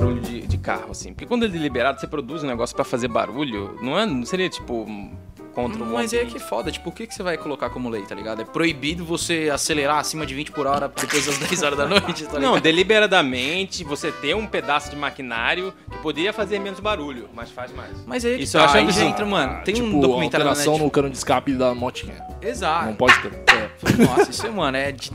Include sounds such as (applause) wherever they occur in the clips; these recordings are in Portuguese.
barulho de, de carro, assim. Porque quando ele é liberado, você produz um negócio pra fazer barulho, não, é, não seria, tipo, contra o Mas é que é foda, tipo, o que, que você vai colocar como lei, tá ligado? É proibido você acelerar acima de 20 por hora depois das (laughs) 10 horas da noite, tá ligado? Não, deliberadamente você ter um pedaço de maquinário que poderia fazer menos barulho, mas faz mais. Mas aí, que Isso eu tá, acho aí entra, mano, tem tipo, um documentário na alteração Netflix. no cano de escape da motinha. Não Exato. pode ter. Nossa, isso, mano, é de...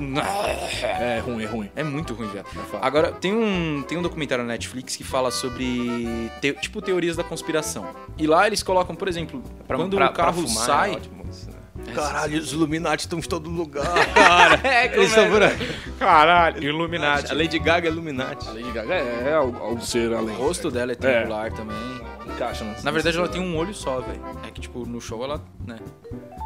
É, é ruim, é ruim. É muito ruim, velho. foda. Agora, tem um, tem um documentário na Netflix que fala sobre, te- tipo, teorias da conspiração. E lá eles colocam, por exemplo, quando pra- o carro pra fumar sai... É ótimo isso, né? Caralho, os Illuminati estão em todo lugar, (laughs) cara. É, Eles estão por aí. Caralho, Illuminati. A Lady Gaga é Illuminati. A Lady Gaga é, é ao ser além. O rosto dela é triangular também. Encaixa nas- Na verdade, ela tem um olho só, velho. É que, tipo, no show ela, né...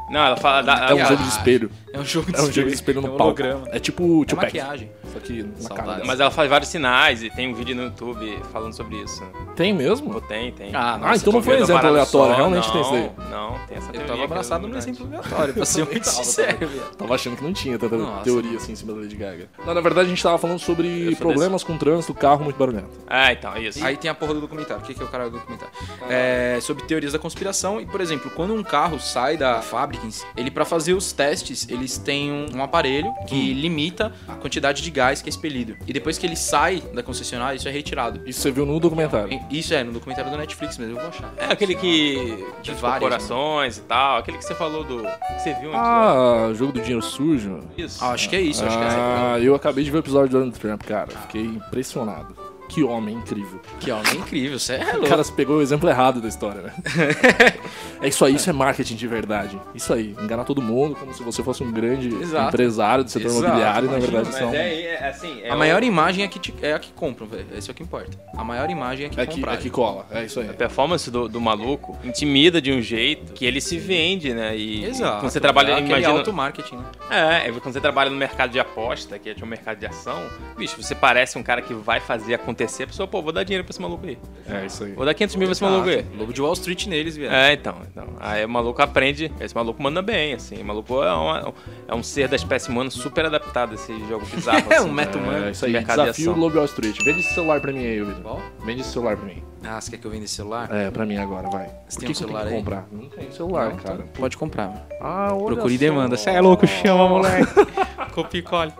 Não, ela fala da. É um a- jogo de espelho. É um jogo de É um jogo de espelho no é um palco. É tipo É maquiagem. Só que na cara dela. Mas ela faz vários sinais e tem um vídeo no YouTube falando sobre isso. Tem mesmo? Pô, tem, tem. Ah, Ah, nossa, então não foi vendo exemplo aleatório, só, realmente não, tem isso daí. Não, tem essa Eu teoria. tava que é abraçado num Illuminati. exemplo aleatório, pra ser (laughs) muito Tava, sincero, tava. Tava achando que não tinha tanta Nossa, teoria assim em cima da Lady Gaga. Não, na verdade a gente tava falando sobre Eu problemas com trânsito, carro muito barulhento. Ah, então, isso. Aí tem a porra do documentário. O que que é o cara do documentário? É sobre teorias da conspiração e, por exemplo, quando um carro sai da fábrica, ele para fazer os testes, eles têm um, um aparelho que limita a quantidade de gás que é expelido. E depois que ele sai da concessionária, isso é retirado. Isso você viu no documentário. Isso é no documentário do Netflix mesmo, eu vou achar. É aquele que. De várias, corporações e tal. Aquele que você falou do. Que você viu antes. Ah, jogo do dinheiro sujo. Isso. Ah, acho que é isso, acho que é Ah, eu acabei de ver o episódio do Donald Trump, cara. Fiquei impressionado. Que homem incrível. Que homem incrível, você é O louco. cara se pegou o exemplo errado da história, né? (laughs) é isso aí, isso é marketing de verdade. Isso aí, enganar todo mundo como se você fosse um grande Exato. empresário do setor Exato, imobiliário e na imagina, verdade Mas são. é, é assim. É A o- maior imagem é, que te- é a que compram, velho. Esse é o que importa. A maior imagem é que É que, é que cola, é isso aí. A performance do, do maluco intimida de um jeito que ele se vende, né? E Exato. quando você trabalha, é aquele imagina, auto-marketing, né? É, é quando você trabalha no mercado de aposta, que é um mercado de ação, bicho, você parece um cara que vai fazer acontecer, a pessoa, pô, vou dar dinheiro pra esse maluco aí. É isso aí. Vou dar 500 mil pra esse maluco aí. Lobo de Wall Street neles, velho. É, então, então. Aí o maluco aprende, esse maluco manda bem, assim. O maluco é, uma- é um ser da espécie humana super adaptado a esse jogo bizarro. (laughs) É assim, um meta né? humano. É isso aí, de desafio. Lobo Wall Street. Vende esse celular pra mim aí, Vitor. Vende esse celular pra mim. Ah, você quer que eu venda esse celular? É, pra mim agora, vai. Você Por tem que um eu celular tenho que aí? comprar? Não tem celular, Não, cara. então Pode comprar. mano. Ah, olha Procure e demanda. Você é louco, chama, moleque. (laughs) Copia e colhe.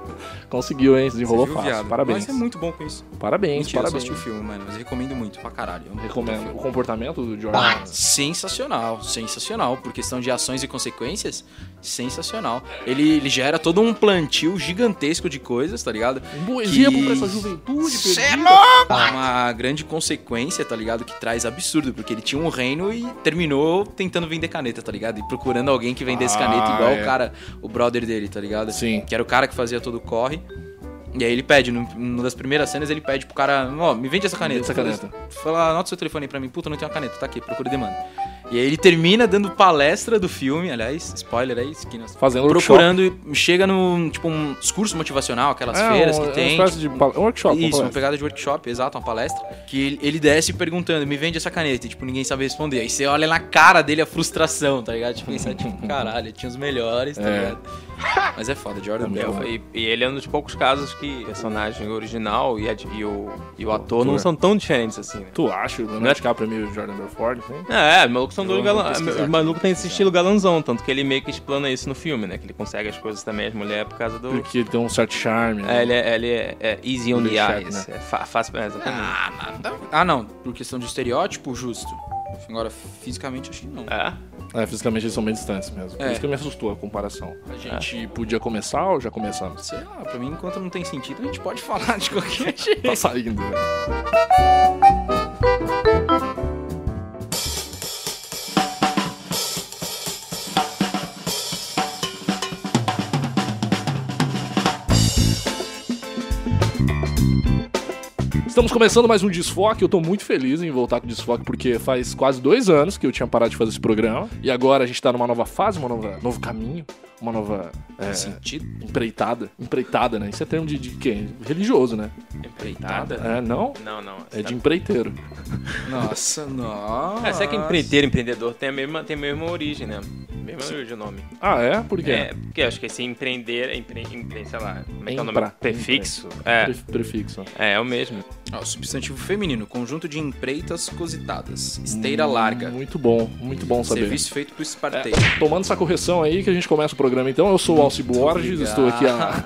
Conseguiu, hein? Desenrolou Você viu, fácil. viado? Parabéns. Mas é muito bom com isso. Parabéns, Mentira, eu parabéns. assisti o filme, mano. Mas eu recomendo muito pra caralho. Puta Recomendo. O comportamento do Jordan. Sensacional, sensacional. Por questão de ações e consequências, sensacional. Ele, ele gera todo um plantio gigantesco de coisas, tá ligado? Um bom exemplo Que- pra essa juventude Cê é louco! Uma grande consequência, tá ligado? Que traz absurdo, porque ele tinha um reino e terminou tentando vender caneta, tá ligado? E procurando alguém que vendesse Ah, caneta igual é. o cara, o brother dele, tá ligado? Sim. Que era o cara que fazia todo o corre. E aí ele pede, num- numa das primeiras cenas, ele pede pro cara, ó, me vende essa caneta. essa caneta. Fala, anota seu telefone aí pra mim. Puta, não tenho uma caneta, tá aqui, procura e demanda. E aí ele termina dando palestra do filme, aliás, spoiler aí, esquinas. Fazendo Procurando, chega no, tipo, um discurso motivacional, aquelas É, feiras um- que uma tem. espécie de pal- um workshop. uma Isso, uma palestra. pegada de workshop, exato, uma palestra. Que ele, ele desce perguntando, me vende essa caneta, e tipo, ninguém sabe responder. Aí você olha na cara dele a frustração, tá ligado? Tipo, pensa, tipo, (laughs) caralho, tinha os melhores, tá É. ligado? Mas é foda, Jordan É Bell. E, e ele é um dos poucos casos que o personagem original e, a- e o, e o ator não são tão diferentes assim, né? Tu acha? O Leonardo DiCaprio é meio Jordan Belfort, assim? É, os pesquisar Os aqui. malucos têm esse estilo galanzão, tanto que ele meio que explana isso no filme, né? Que ele consegue as coisas também, as mulheres, por causa do. Porque ele tem um certo charme. É, né? ele é, ele é, é easy on the Deixar, eyes. né? É fácil. É, exatamente. Ah, nada. Ah, não, por questão de estereótipo, justo. Agora, fisicamente, acho que não. É. É, fisicamente eles são bem distantes mesmo. Por É. isso que me assustou a comparação. A gente podia começar ou já começamos? Sei lá, pra mim, enquanto não tem sentido, a gente pode (laughs) falar de qualquer jeito. Tá saindo, né? Estamos começando mais um Desfoque. Eu tô muito feliz em voltar com o Desfoque, porque faz quase dois anos que eu tinha parado de fazer esse programa. E agora a gente tá numa nova fase, um novo caminho, uma nova é, Sentido? empreitada. Empreitada, né? Isso é termo de, de quem? Religioso, né? Empreitada? É, não? Não, não. É de empreiteiro. Nossa, não. É, será que empreiteiro, empreendedor tem a mesma, tem a mesma origem, né? Mesma origem o nome. Ah, é? Por quê? É, porque eu acho que esse empreender, empre, empre, sei lá, como é que é o nome? Empra. Prefixo? É, Pre- Prefixo. é, é o mesmo. Ó, substantivo feminino, conjunto de empreitas cositadas. Esteira larga. Muito bom, muito bom saber. Serviço feito pro esparteiro. Tomando essa correção aí que a gente começa o programa então, eu sou o Alci Borges, estou aqui a...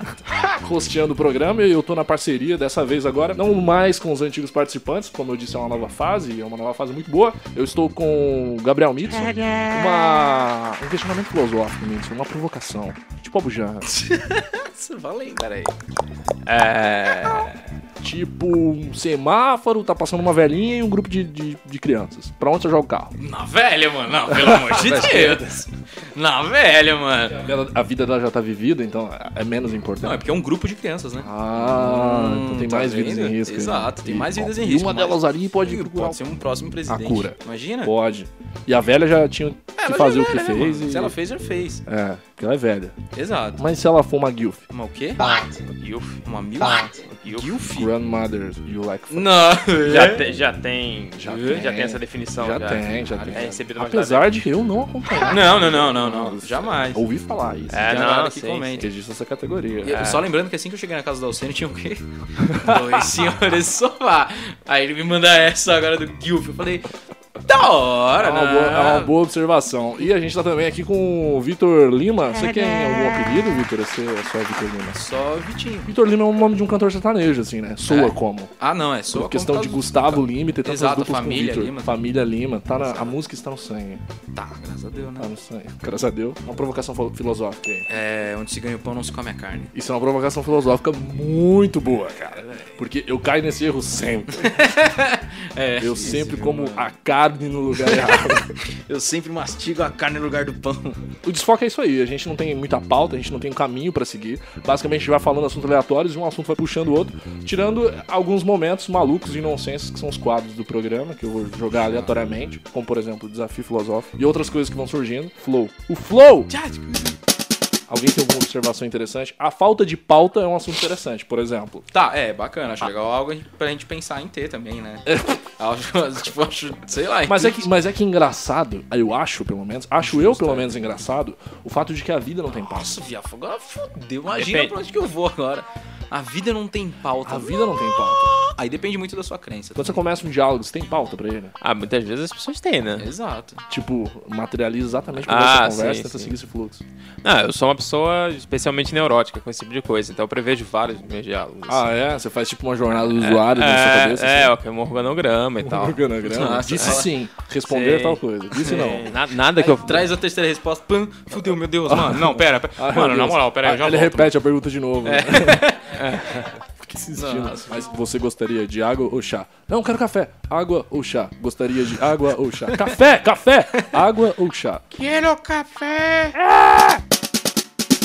(laughs) rosteando o programa e eu tô na parceria dessa vez agora, não mais com os antigos participantes, como eu disse, é uma nova fase, é uma nova fase muito boa. Eu estou com o Gabriel Mitson, uma... um questionamento filosófico, Mitson, uma provocação, tipo Janra. (laughs) Nossa, valeu, peraí. É. tipo um semáforo, tá passando uma velhinha e um grupo de, de, de crianças. Pra onde você joga o carro? Na velha, mano. Não, pelo amor (laughs) de Deus. Na velha, mano. A vida dela já tá vivida, então é menos Não, é importante. porque é um grupo de crianças, né? Ah, Hum, então tem tá mais vidas vendo? em risco. Exato, tem E- mais vidas em e risco, uma mas- delas ali pode procurar Pode ser um próximo presidente. cura. Imagina. Pode. E a velha já tinha que Ela fazer já o que né, fez. mano? e- Se ela fez, já fez. É, porque ela é velha. Exato. Mas se ela for uma Gilf, Uma o quê? Yuf. Uma mil? Gilf? grandmother, you like fuck. Não. (laughs) Já, te- já tem. Já Já, tem. tem essa definição. Já tem, já É tem. recebido mais Apesar de eu não acompanhar. Não, não, não, não, não. Jamais. Ouvi falar isso. É, não, galera que sim, comenta. Existe essa categoria. E eu- Só lembrando que assim que eu cheguei na casa do Alcene tinha o quê? (laughs) Dois senhores sofá. Aí ele me manda essa agora do Gilf. Eu falei, da hora, É uma, né? boa, é uma boa observação. E a gente tá também aqui com o Vitor Lima. Você tem algum apelido, Vitor? Você é só Vitor Lima? Só Vitinho. Vitor Lima é o nome de um cantor sertanejo, assim, né? Soa É? como. Ah, não, é só Por questão de Gustavo Lima e ter tantas Exato, duplas família com Vitor. Lima. Família Lima. Tá na, a música está no sangue. Tá, graças a Deus, né? Tá no sangue. Graças a Deus. Uma provocação filo- filosófica aí. É, onde se ganha o pão não se come a carne. Isso é uma provocação filosófica muito boa, cara. Porque eu caio nesse erro sempre. (laughs) É. Eu sempre como a carne no lugar errado. (laughs) Eu sempre mastigo a carne no lugar do pão. O desfoque é isso aí. A gente não tem muita pauta, a gente não tem um caminho pra seguir. Basicamente, a gente vai falando assuntos aleatórios e um assunto vai puxando o outro, tirando alguns momentos malucos e nonsenses que são os quadros do programa, que eu vou jogar aleatoriamente, como por exemplo o desafio filosófico e outras coisas que vão surgindo. Flow. O flow! Alguém tem alguma observação interessante? A falta de pauta é um assunto interessante, por exemplo. Tá, é, bacana. Acho legal algo pra gente pensar em ter também, né? (laughs) Acho, (laughs) tipo, acho, sei lá. Mas é, que, mas é que engraçado, eu acho pelo menos, acho eu pelo menos engraçado, o fato de que a vida não tem pauta. Nossa, viado, agora fodeu. Imagina Depende. pra onde que eu vou agora. A vida não tem pauta. A vida não tem pauta. Aí depende muito da sua crença. Quando você começa um diálogo, você tem pauta pra ele? Ah, muitas vezes as pessoas têm, né? Exato. Tipo, materializa exatamente como Ah, você conversa sim, e tenta sim. seguir esse fluxo. Não, eu sou uma pessoa especialmente neurótica com esse tipo de coisa, então eu prevejo vários meus diálogos. Ah, é? Você faz tipo uma jornada do usuário na sua é, cabeça? é, assim? é um organograma e tal. Organograma. Nossa, Disse ela- sim. Responder Sim. tal coisa. Disse não. Na- nada que eu. Traz a terceira resposta. Pam, fudeu, meu Deus, mano. Não, pera, pera. Ai, mano, na moral, pera aí, eu já Ah, Ele volto. repete a pergunta de novo. né? (laughs) (laughs) Fica insistindo. Nossa. Mas você gostaria de água ou chá? Não, quero café. Água ou chá? Gostaria de água ou chá? (laughs) Café, café! Água ou chá? Quero café!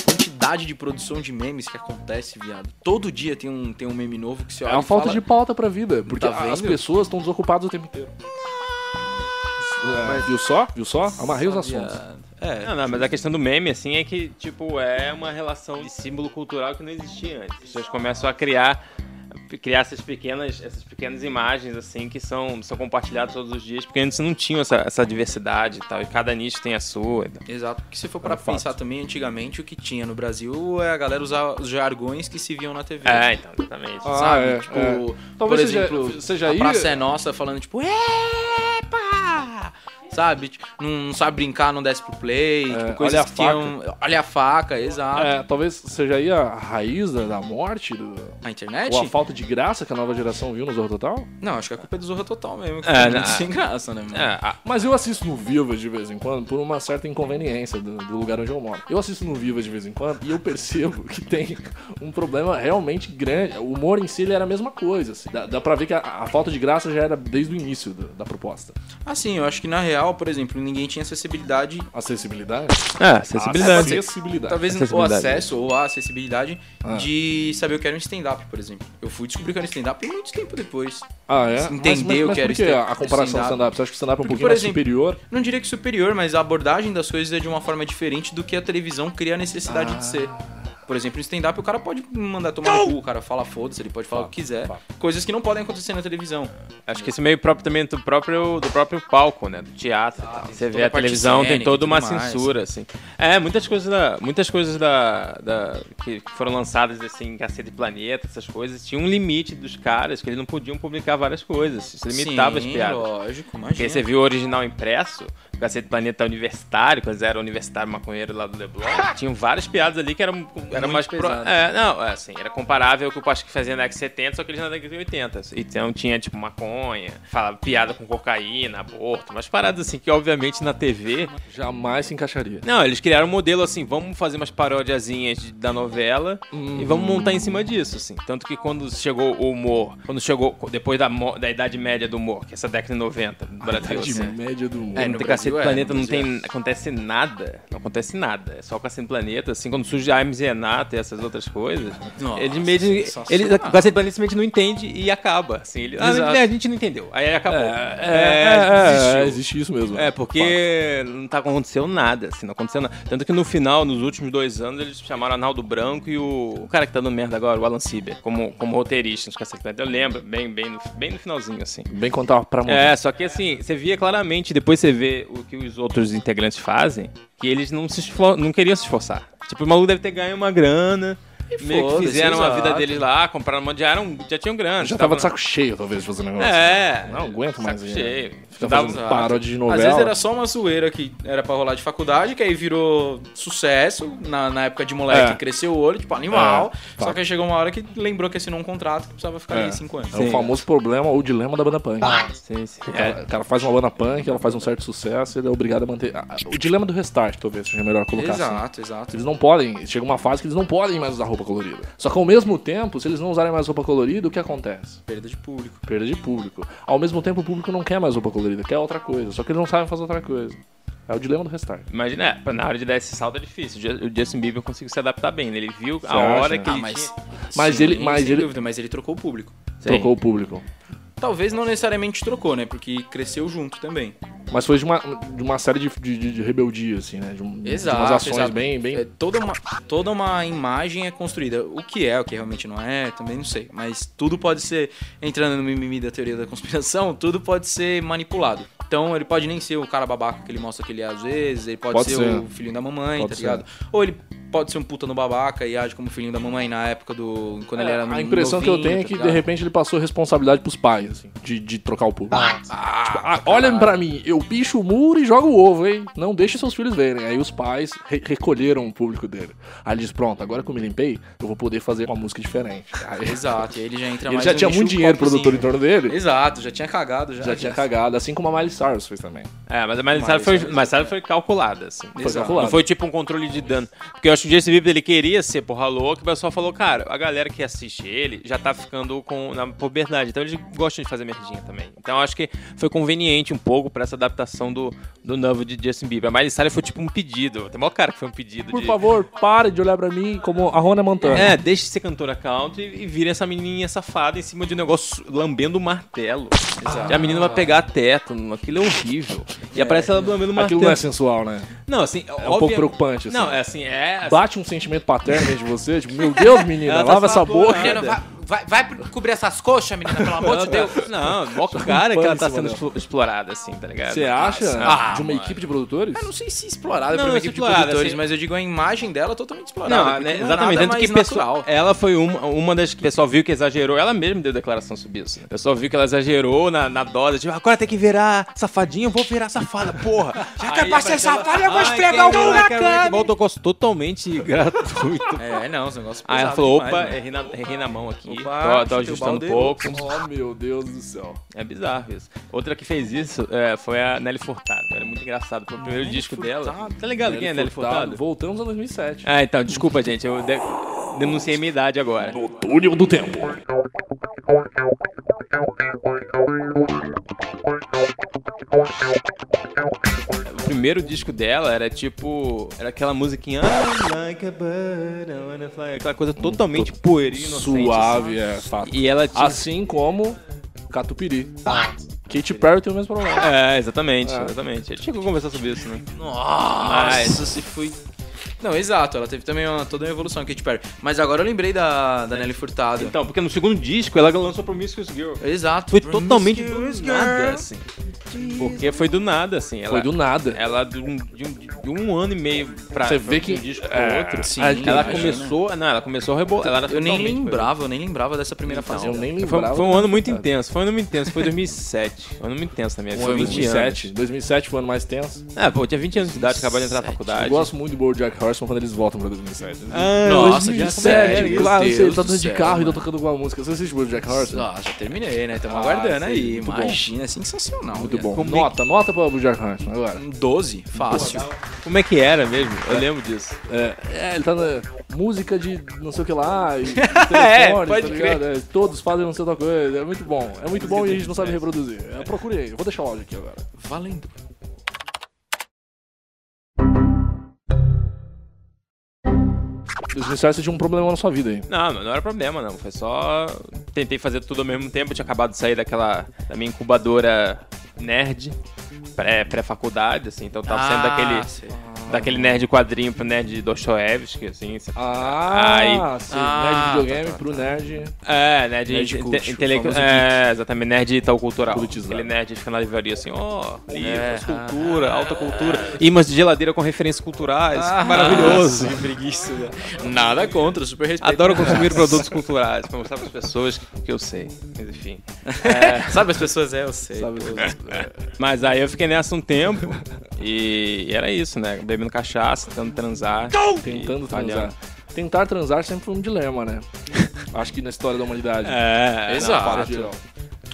Quantidade de produção de memes que acontece, viado. Todo dia tem um, tem um meme novo que você olha É uma falta fala, de pauta pra vida. Porque Tá as pessoas estão desocupadas o tempo inteiro. É, viu só? Viu só? Amarrei os assuntos. É, Não, não, mas a questão do meme, assim, é que, tipo, é uma relação de símbolo cultural que não existia antes. As pessoas começam a criar criar essas pequenas, essas pequenas imagens, assim, que são, são compartilhadas todos os dias, porque antes não tinha essa, essa diversidade e tal, e cada nicho tem a sua. Exato, porque se for para É pensar também, antigamente o que tinha no Brasil é a galera usar os jargões que se viam na TV. É, então, exatamente. Ah, sabe? é, tipo, é. por Talvez seja- exemplo, seja a aí- Praça é Nossa falando tipo, epa! Sabe? Tipo, Não, não sabe brincar, não desce pro play. É, tipo, coisas olha a que tinham. Olha a faca, exato. É, talvez seja aí a raiz da, da morte, do- A internet? ou a falta de graça que a nova geração viu no Zorro Total. Não, acho que a culpa é do Zorra Total mesmo. Que É, é, né? muito (laughs) sem graça, né, mano? É, a- Mas eu assisto no Viva de vez em quando por uma certa inconveniência do, do lugar onde eu moro. Eu assisto no Viva de vez em quando e eu percebo que tem um problema realmente grande. O humor em si ele era a mesma coisa. assim. Dá, dá pra ver que a, a falta de graça já era desde o início do- da proposta. Assim, eu acho que na real real, por exemplo, ninguém tinha acessibilidade. Acessibilidade? É, acessibilidade. Acessibilidade. Talvez o Acessibilidade. acesso ou a acessibilidade Ah. de saber o que era um stand-up, por exemplo. Eu fui descobrir o que era um stand-up muito tempo depois. Ah, é? Entender mas, mas, o que era por que stand- a comparação stand-up? stand-up? Você acha que o stand-up é um Porque, pouquinho por mais exemplo, superior? Não diria que superior, mas a abordagem das coisas é de uma forma diferente do que a televisão cria a necessidade de ser. Por exemplo, no stand-up o cara pode mandar tomar no cu, o cara fala foda-se, ele pode falar o que quiser. Coisas que não podem acontecer na televisão. Acho que isso é meio próprio também do próprio, do próprio palco, né? Do teatro. e tal. Você vê a televisão, tem toda uma mais. censura, assim. É, muitas coisas da. Muitas coisas da. da- que, que foram lançadas assim, em Cacete Planeta, essas coisas, tinha um limite dos caras, que eles não podiam publicar várias coisas. Isso limitava Sim, as piadas. lógico, Porque imagina. você viu o original impresso, Cacete Planeta Universitário, quando eles eram universitário maconheiro lá do Leblon, (laughs) tinham várias piadas ali que eram, era Muito mais pro. É, não, é assim, era comparável ao que o acho que fazia na década de 70, só que eles na década de 80. Então tinha, tipo, maconha, falava piada com cocaína, aborto, umas paradas assim que, obviamente, na TV. Jamais se encaixaria. Não, eles criaram um modelo assim, vamos fazer umas paródiazinhas de- da novela e vamos montar em cima disso, assim. Tanto que quando chegou o humor, quando chegou depois da, da Idade Média do humor, que é essa década de 90 no Brasil, de assim. média do mundo. É, tem Brasil Cacete é, Planeta não tem. Acontece nada. Não acontece nada. É só o Cacete Planeta, assim, quando surge a Hermes e Renato e essas outras coisas. Nossa, ele meio ele, o Cacete Planeta simplesmente não entende e acaba. Assim, ele, ah, Exato. a gente não entendeu. Aí acabou. É, é, é, é, existe isso mesmo. É, porque não tá aconteceu nada, assim, não aconteceu nada. Tanto que no final, nos últimos dois anos, eles chamaram Arnaldo Branco e o, o cara que tá dando merda agora, o Alan Sieber, como, como roteirista nos Cacete Planeta. Eu lembro, bem, bem, no, bem no finalzinho, assim. Bem contar pra. É, só que assim, você via claramente, depois você vê o que os outros integrantes fazem, que eles não, se não queriam se esforçar. Tipo, o maluco deve ter ganho uma grana, meio que fizeram a vida deles lá, compraram uma, já, eram, já tinham grana. Já tava de saco cheio, talvez, de fazer negócio. É. Não aguento mais Saco cheio. Fica Dava- fazendo Exato. paródia de novela. Às vezes era só uma zoeira que era pra rolar de faculdade, que aí virou sucesso na, na época de moleque, É. cresceu o olho, tipo, animal. É, só que aí chegou uma hora que lembrou que assinou um contrato que precisava ficar É. ali cinco anos. É o famoso problema ou dilema da banda punk. Sim, sim. O É, cara, o cara faz uma banda punk, ela faz um certo sucesso, ele é obrigado a manter. Ah, O dilema do restart, talvez seja melhor colocar assim. Exato, exato. Eles não podem, chega uma fase que eles não podem mais usar roupa colorida. Só que ao mesmo tempo, se eles não usarem mais roupa colorida, o que acontece? Perda de público. Perda de público. Ao mesmo tempo, o público não quer mais roupa colorida, quer outra coisa. Só que eles não sabem fazer outra coisa. É o dilema do restart. Imagina, é, na hora de dar esse salto é difícil. O Ju- O Justin Bieber conseguiu se adaptar bem. né? Ele viu a acha? hora que Ah, ele mas. tinha... Mas ele- mas sem ele- dúvida, mas ele trocou o público. Sim. Trocou o público. Talvez não necessariamente trocou, né? Porque cresceu junto também. Mas foi de uma, de uma série de, de, de rebeldia, assim, né? De, um, Exato. de umas ações exato. bem. bem... É, toda, uma, toda uma imagem é construída. O que é, o que realmente não é, também não sei. Mas tudo pode ser, entrando no mimimi da teoria da conspiração, (laughs) tudo pode ser manipulado. Então ele pode nem ser o cara babaca que ele mostra que ele é às vezes, ele pode, Pode ser, ser. o filhinho da mamãe, Pode tá ser. ligado? Ou ele pode ser um puta no babaca e age como filhinho da mamãe na época do. quando ele É, era no a impressão que eu tenho é que, de repente, ele passou responsabilidade pros pais, assim, de, de trocar o público. Ah, olha pra mim, eu picho o muro e jogo o ovo, hein? Não deixe seus filhos verem. Aí os pais re- recolheram o público dele. Aí ele diz, pronto, agora que eu me limpei, eu vou poder fazer uma música diferente. Aí, (laughs) Exato, e aí ele já entra ele mais já no tinha muito dinheiro produtor em torno dele, Exato, já tinha cagado já. já tinha cagado, assim como a Miley Cyrus fez também. É, mas a Miley Mas Cyrus foi, Miley Cyrus foi calculada, assim. Foi Exato. calculado. Não foi tipo um controle de dano. Porque eu acho que o Justin Bieber ele queria ser porra louca, o pessoal falou, cara, a galera que assiste ele já tá ficando com, na puberdade. Então eles gostam de fazer merdinha também. Então acho que foi conveniente um pouco pra essa adaptação do, do novo de Justin Bieber. A Miley Cyrus foi tipo um pedido. Tem maior cara que foi um pedido Por de... favor, pare de olhar pra mim como a Rona Montana. É, deixe de ser cantora country e vire essa menininha safada em cima de um negócio lambendo o martelo. E a menina vai pegar teto, aquilo é horrível. E aparece ela lambendo o martelo. Aquilo não é sensual, né? Não, assim, É um pouco preocupante, assim. Não, é assim, é... Bate um sentimento paterno dentro de você, tipo, meu Deus, menina, tá lava essa boca. Menina, vai, vai, cobrir essas coxas, menina, pelo amor de Deus. Não, mó cara que ela tá sendo explorada, assim, tá ligado? Você acha? Ah, de uma mano. equipe de produtores? Eu não sei se explorada Não, por uma é equipe de explorada, produtores, assim. mas eu digo a imagem dela totalmente explorada. Não, porque né, não é exatamente. nada Tanto que mais pessoa- natural. ela foi uma, uma das que o pessoal viu que exagerou. Ela mesma deu declaração sobre isso. né? O pessoal viu que ela exagerou na, na dose. Tipo, agora tem que virar safadinha, eu vou virar safada, porra. Já que é pra ser safada, eu vou esfregar o cu na cara. Voltou com totalmente (laughs) gratuito. É, não, os negócios Aí ela pesados falou, demais, opa, mano. errei na, errei na mão aqui. Opa, tô, ajustando um pouco. Oh, meu Deus do céu. É bizarro isso. Outra que fez isso é, foi a Nelly Furtado. Era muito engraçado. Foi o primeiro disco dela. Tá ligado quem é Nelly Furtado? Voltamos a 2007. Ah, então, desculpa, gente. Eu de- denunciei minha idade agora. No túnel do tempo. O primeiro disco dela era tipo. Era aquela musiquinha. Like a bird, I wanna fly", Aquela coisa totalmente pueril, inocente. Suave, assim. É, fato. E ela tinha. Assim como Catupiry. Katy Perry tem o mesmo problema. É, exatamente, É. exatamente. A gente tinha que conversar sobre isso, né? Nossa, se fui. Não, exato, ela teve também uma, toda uma evolução, Katy Perry. Mas agora eu lembrei da, da Nelly Furtado. Então, porque no segundo disco ela lançou Promiscuous Girl. Exato. Foi totalmente do Promiscuous nada, Girl. assim. Porque foi do nada, assim. Ela, Foi do nada. Ela, de um, de um- de um ano e meio pra, Você vê um que- disco pro é, outro, sim, ela imagina. começou... Não, ela começou a rebolar. Ela era Eu nem lembrava, eu nem lembrava dessa primeira fase. Eu nem Foi, lembrava. foi um ano muito intenso, foi um ano muito intenso, foi 2007. Foi um ano muito intenso na minha vida. Foi 20 2007. anos. 2007 foi o ano mais tenso. É, pô, eu tinha 20 anos de idade, acabei de entrar na Eu faculdade. gosto muito do BoJack Horseman quando eles voltam pra 2007. Ah, Nossa, 2007, já sério, isso. claro, Deus você tá do andando de carro e tô tocando alguma música. Você assiste BoJack Horseman? Ah, já terminei, né? Estamos Ah, aguardando sim, aí. muito bom. Imagina, é sensacional. Muito velho. bom. Como é Nota, nota pra BoJack Horseman agora. Um 12, fácil. Como é que era mesmo? Eu lembro disso. É, é, ele tá na música de não sei o que lá, e (laughs) É, telefone, pode tá ligado? É, todos fazem não sei outra coisa. É muito bom. É muito bom e a gente não sabe reproduzir. É, procure aí. Eu Vou deixar o áudio aqui agora. Valendo. 2007 você tinha um problema na sua vida aí. Não, não era problema, não. Foi só. Tentei fazer tudo ao mesmo tempo. Tinha acabado de sair daquela. da minha incubadora nerd, pré- pré-faculdade, assim. Então tava saindo daquele. sei. Daquele nerd quadrinho pro nerd Dostoevsky, assim. Ah, Aí- sim. Ah, nerd de videogame tá, tá, pro nerd. É, nerd, Nerd inte- cult, intele- o famoso É, exatamente, nerd e tal cultural. Politizado. Aquele nerd fica na livraria assim, ó, livros, É. cultura, alta cultura, imãs de geladeira com referências culturais, Ah, maravilhoso. Que preguiça. velho. Nada contra, super respeito. Adoro consumir (laughs) produtos culturais, pra mostrar pras pessoas que eu sei. Mas enfim. (laughs) Sabe as pessoas? É, eu sei. Sabe? Mas aí eu fiquei nessa um tempo e era isso, né? Bebendo cachaça, tentando transar. Tentando transar. Tentar transar sempre foi um dilema, né? (laughs) Acho que na história da humanidade. É, Exato. Parte geral.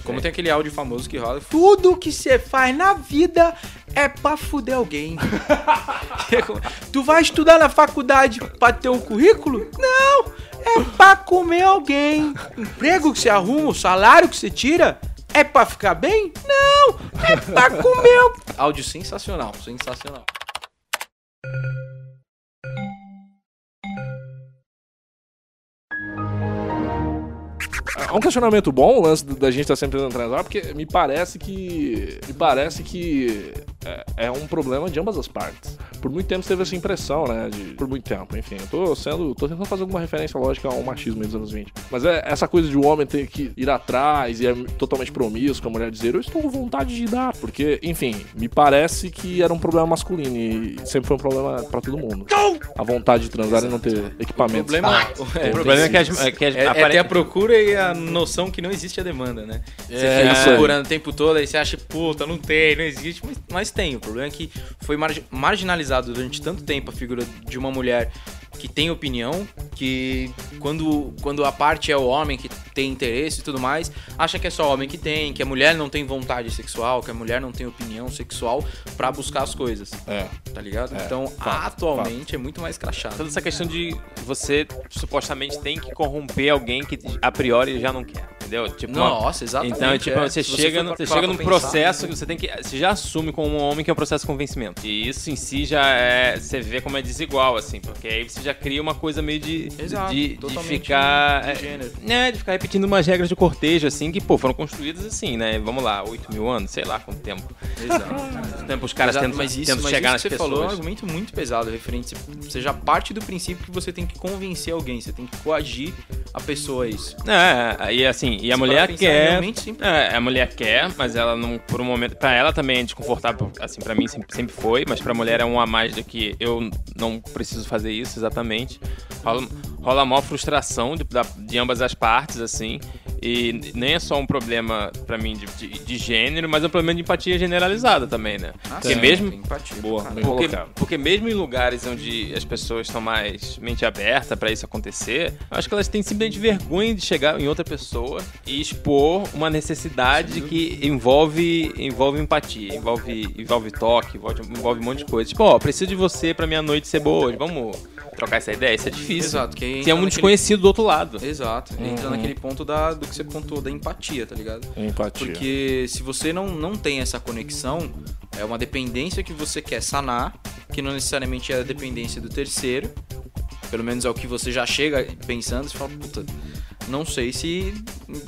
Como tem aquele áudio famoso que rola. Tudo que você faz na vida é pra fuder alguém. (laughs) tu vai estudar na faculdade pra ter um currículo? Não! É pra comer alguém. Emprego que você arruma, o salário que você tira? É pra ficar bem? Não! É pra comer. Áudio sensacional, sensacional. Um questionamento bom o lance da gente estar sempre tentando transar, porque me parece que. Me parece que é, é um problema de ambas as partes. Por muito tempo você teve essa impressão, né? De, por muito tempo, enfim. Eu tô sendo. tô tentando fazer alguma referência lógica ao machismo dos anos 20. Mas é essa coisa de o homem ter que ir atrás e é totalmente promíscuo, a mulher dizer, eu estou com vontade de dar. Porque, enfim, me parece que era um problema masculino e sempre foi um problema pra todo mundo. A vontade de transar e não ter O equipamentos. problema, O problema é que as, é que as É, é a procura e a noção que não existe a demanda, né? Você É, fica isso aí. procurando o tempo todo, aí você acha, puta, não tem, não existe, mas, mas tem. O problema é que foi margi- marginalizado durante tanto tempo a figura de uma mulher que tem opinião, que quando, quando a parte é o homem que tem interesse e tudo mais, acha que é só homem que tem, que a mulher não tem vontade sexual, que a mulher não tem opinião sexual pra buscar as coisas, É. tá ligado? É, então, fato, atualmente é muito mais crachado. Toda essa questão de você supostamente tem que corromper alguém que a priori já não quer, entendeu? Tipo, Nossa, exatamente. Então, tipo, é. você Se chega, no, você chega num processo que você tem que. Você já assume como um homem que é um processo de convencimento. E isso em si já é. Você vê como é desigual, assim, porque aí você já cria uma coisa meio de. Exato, de, de ficar. de é, gênero. né, de ficar repetindo umas regras de cortejo, assim, que, pô, foram construídas assim, né? Vamos lá, 8 mil anos, sei lá quanto tempo. Exato. Tempo os caras Exato, tentam, mas isso, tentam mas chegar isso nas que você pessoas. falou é um argumento muito pesado, referente. Você já parte do princípio que você tem que convencer alguém, você tem que coagir a pessoa a isso. É, e assim, e a Se mulher quer. É, a mulher quer, mas ela não, por um momento. Pra ela também é desconfortável, assim, pra mim sempre, sempre foi, mas pra mulher é um a mais do que eu não preciso fazer isso exatamente. Rola, rola a maior frustração de, de ambas as partes, assim. E nem é só um problema pra mim de, de, de gênero, mas é um problema de empatia generalizada também, né? Porque sim, mesmo. tem empatia, Boa, cara. Porque, porque mesmo em lugares onde as pessoas estão mais mente aberta pra isso acontecer, eu acho que elas têm simplesmente vergonha de chegar em outra pessoa e expor uma necessidade que envolve envolve empatia, envolve envolve toque, envolve, envolve um monte de coisa. Tipo, ó, preciso de você pra minha noite ser boa hoje, vamos trocar essa ideia? Isso é difícil. Exato, que Se é um naquele- desconhecido do outro lado. Exato, Uhum. entra naquele ponto da, do que que você pontuou da empatia, tá ligado? Empatia. Porque se você não, não tem essa conexão, é uma dependência que você quer sanar, que não necessariamente é a dependência do terceiro. Pelo menos é o que você já chega pensando, você fala, puta, não sei se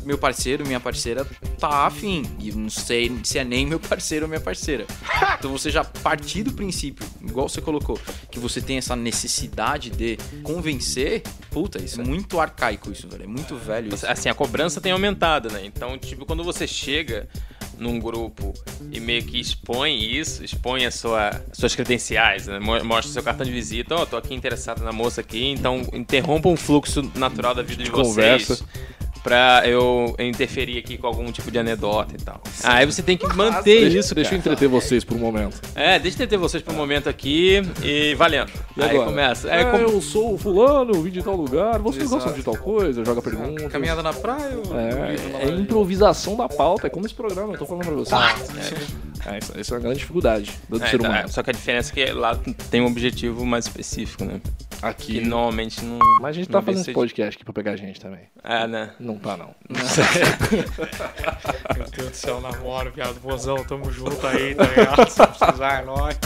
meu parceiro, minha parceira tá afim. E não sei se é nem meu parceiro ou minha parceira. (laughs) Então você já partir do princípio, igual você colocou, que você tem essa necessidade de convencer, puta, isso é muito arcaico isso, velho. É muito velho isso. Assim, a cobrança tem aumentado, né? Então, tipo, quando você chega num grupo e meio que expõe isso, expõe a sua, suas credenciais, né? Mo- mostra seu cartão de visita, ó, tô aqui interessado na moça aqui, então interrompa um fluxo natural da vida de, vocês. conversa. Pra eu interferir aqui com algum tipo de anedota e tal. Aí você tem que manter Deixa, isso, deixa eu entreter vocês por um momento. É, deixa eu ter vocês por um momento aqui e valendo. E Aí agora? começa. É, É, com- eu sou o fulano, vim de tal lugar, vocês Exato. gostam de tal coisa, joga perguntas. Caminhada na praia ou É, é improvisação da pauta, é como esse programa, eu tô falando pra vocês. É, isso, isso é uma grande dificuldade do É, ser então, humano. é, só que a diferença é que lá tem um objetivo mais específico, né? Que Aqui. normalmente não. Mas a gente não tá fazendo esse podcast aqui pra pegar a gente também. É, né? Não tá, não. (laughs) Meu Deus do céu, namoro, viado, vozão, tamo junto aí, tá ligado? Se precisar, é nóis.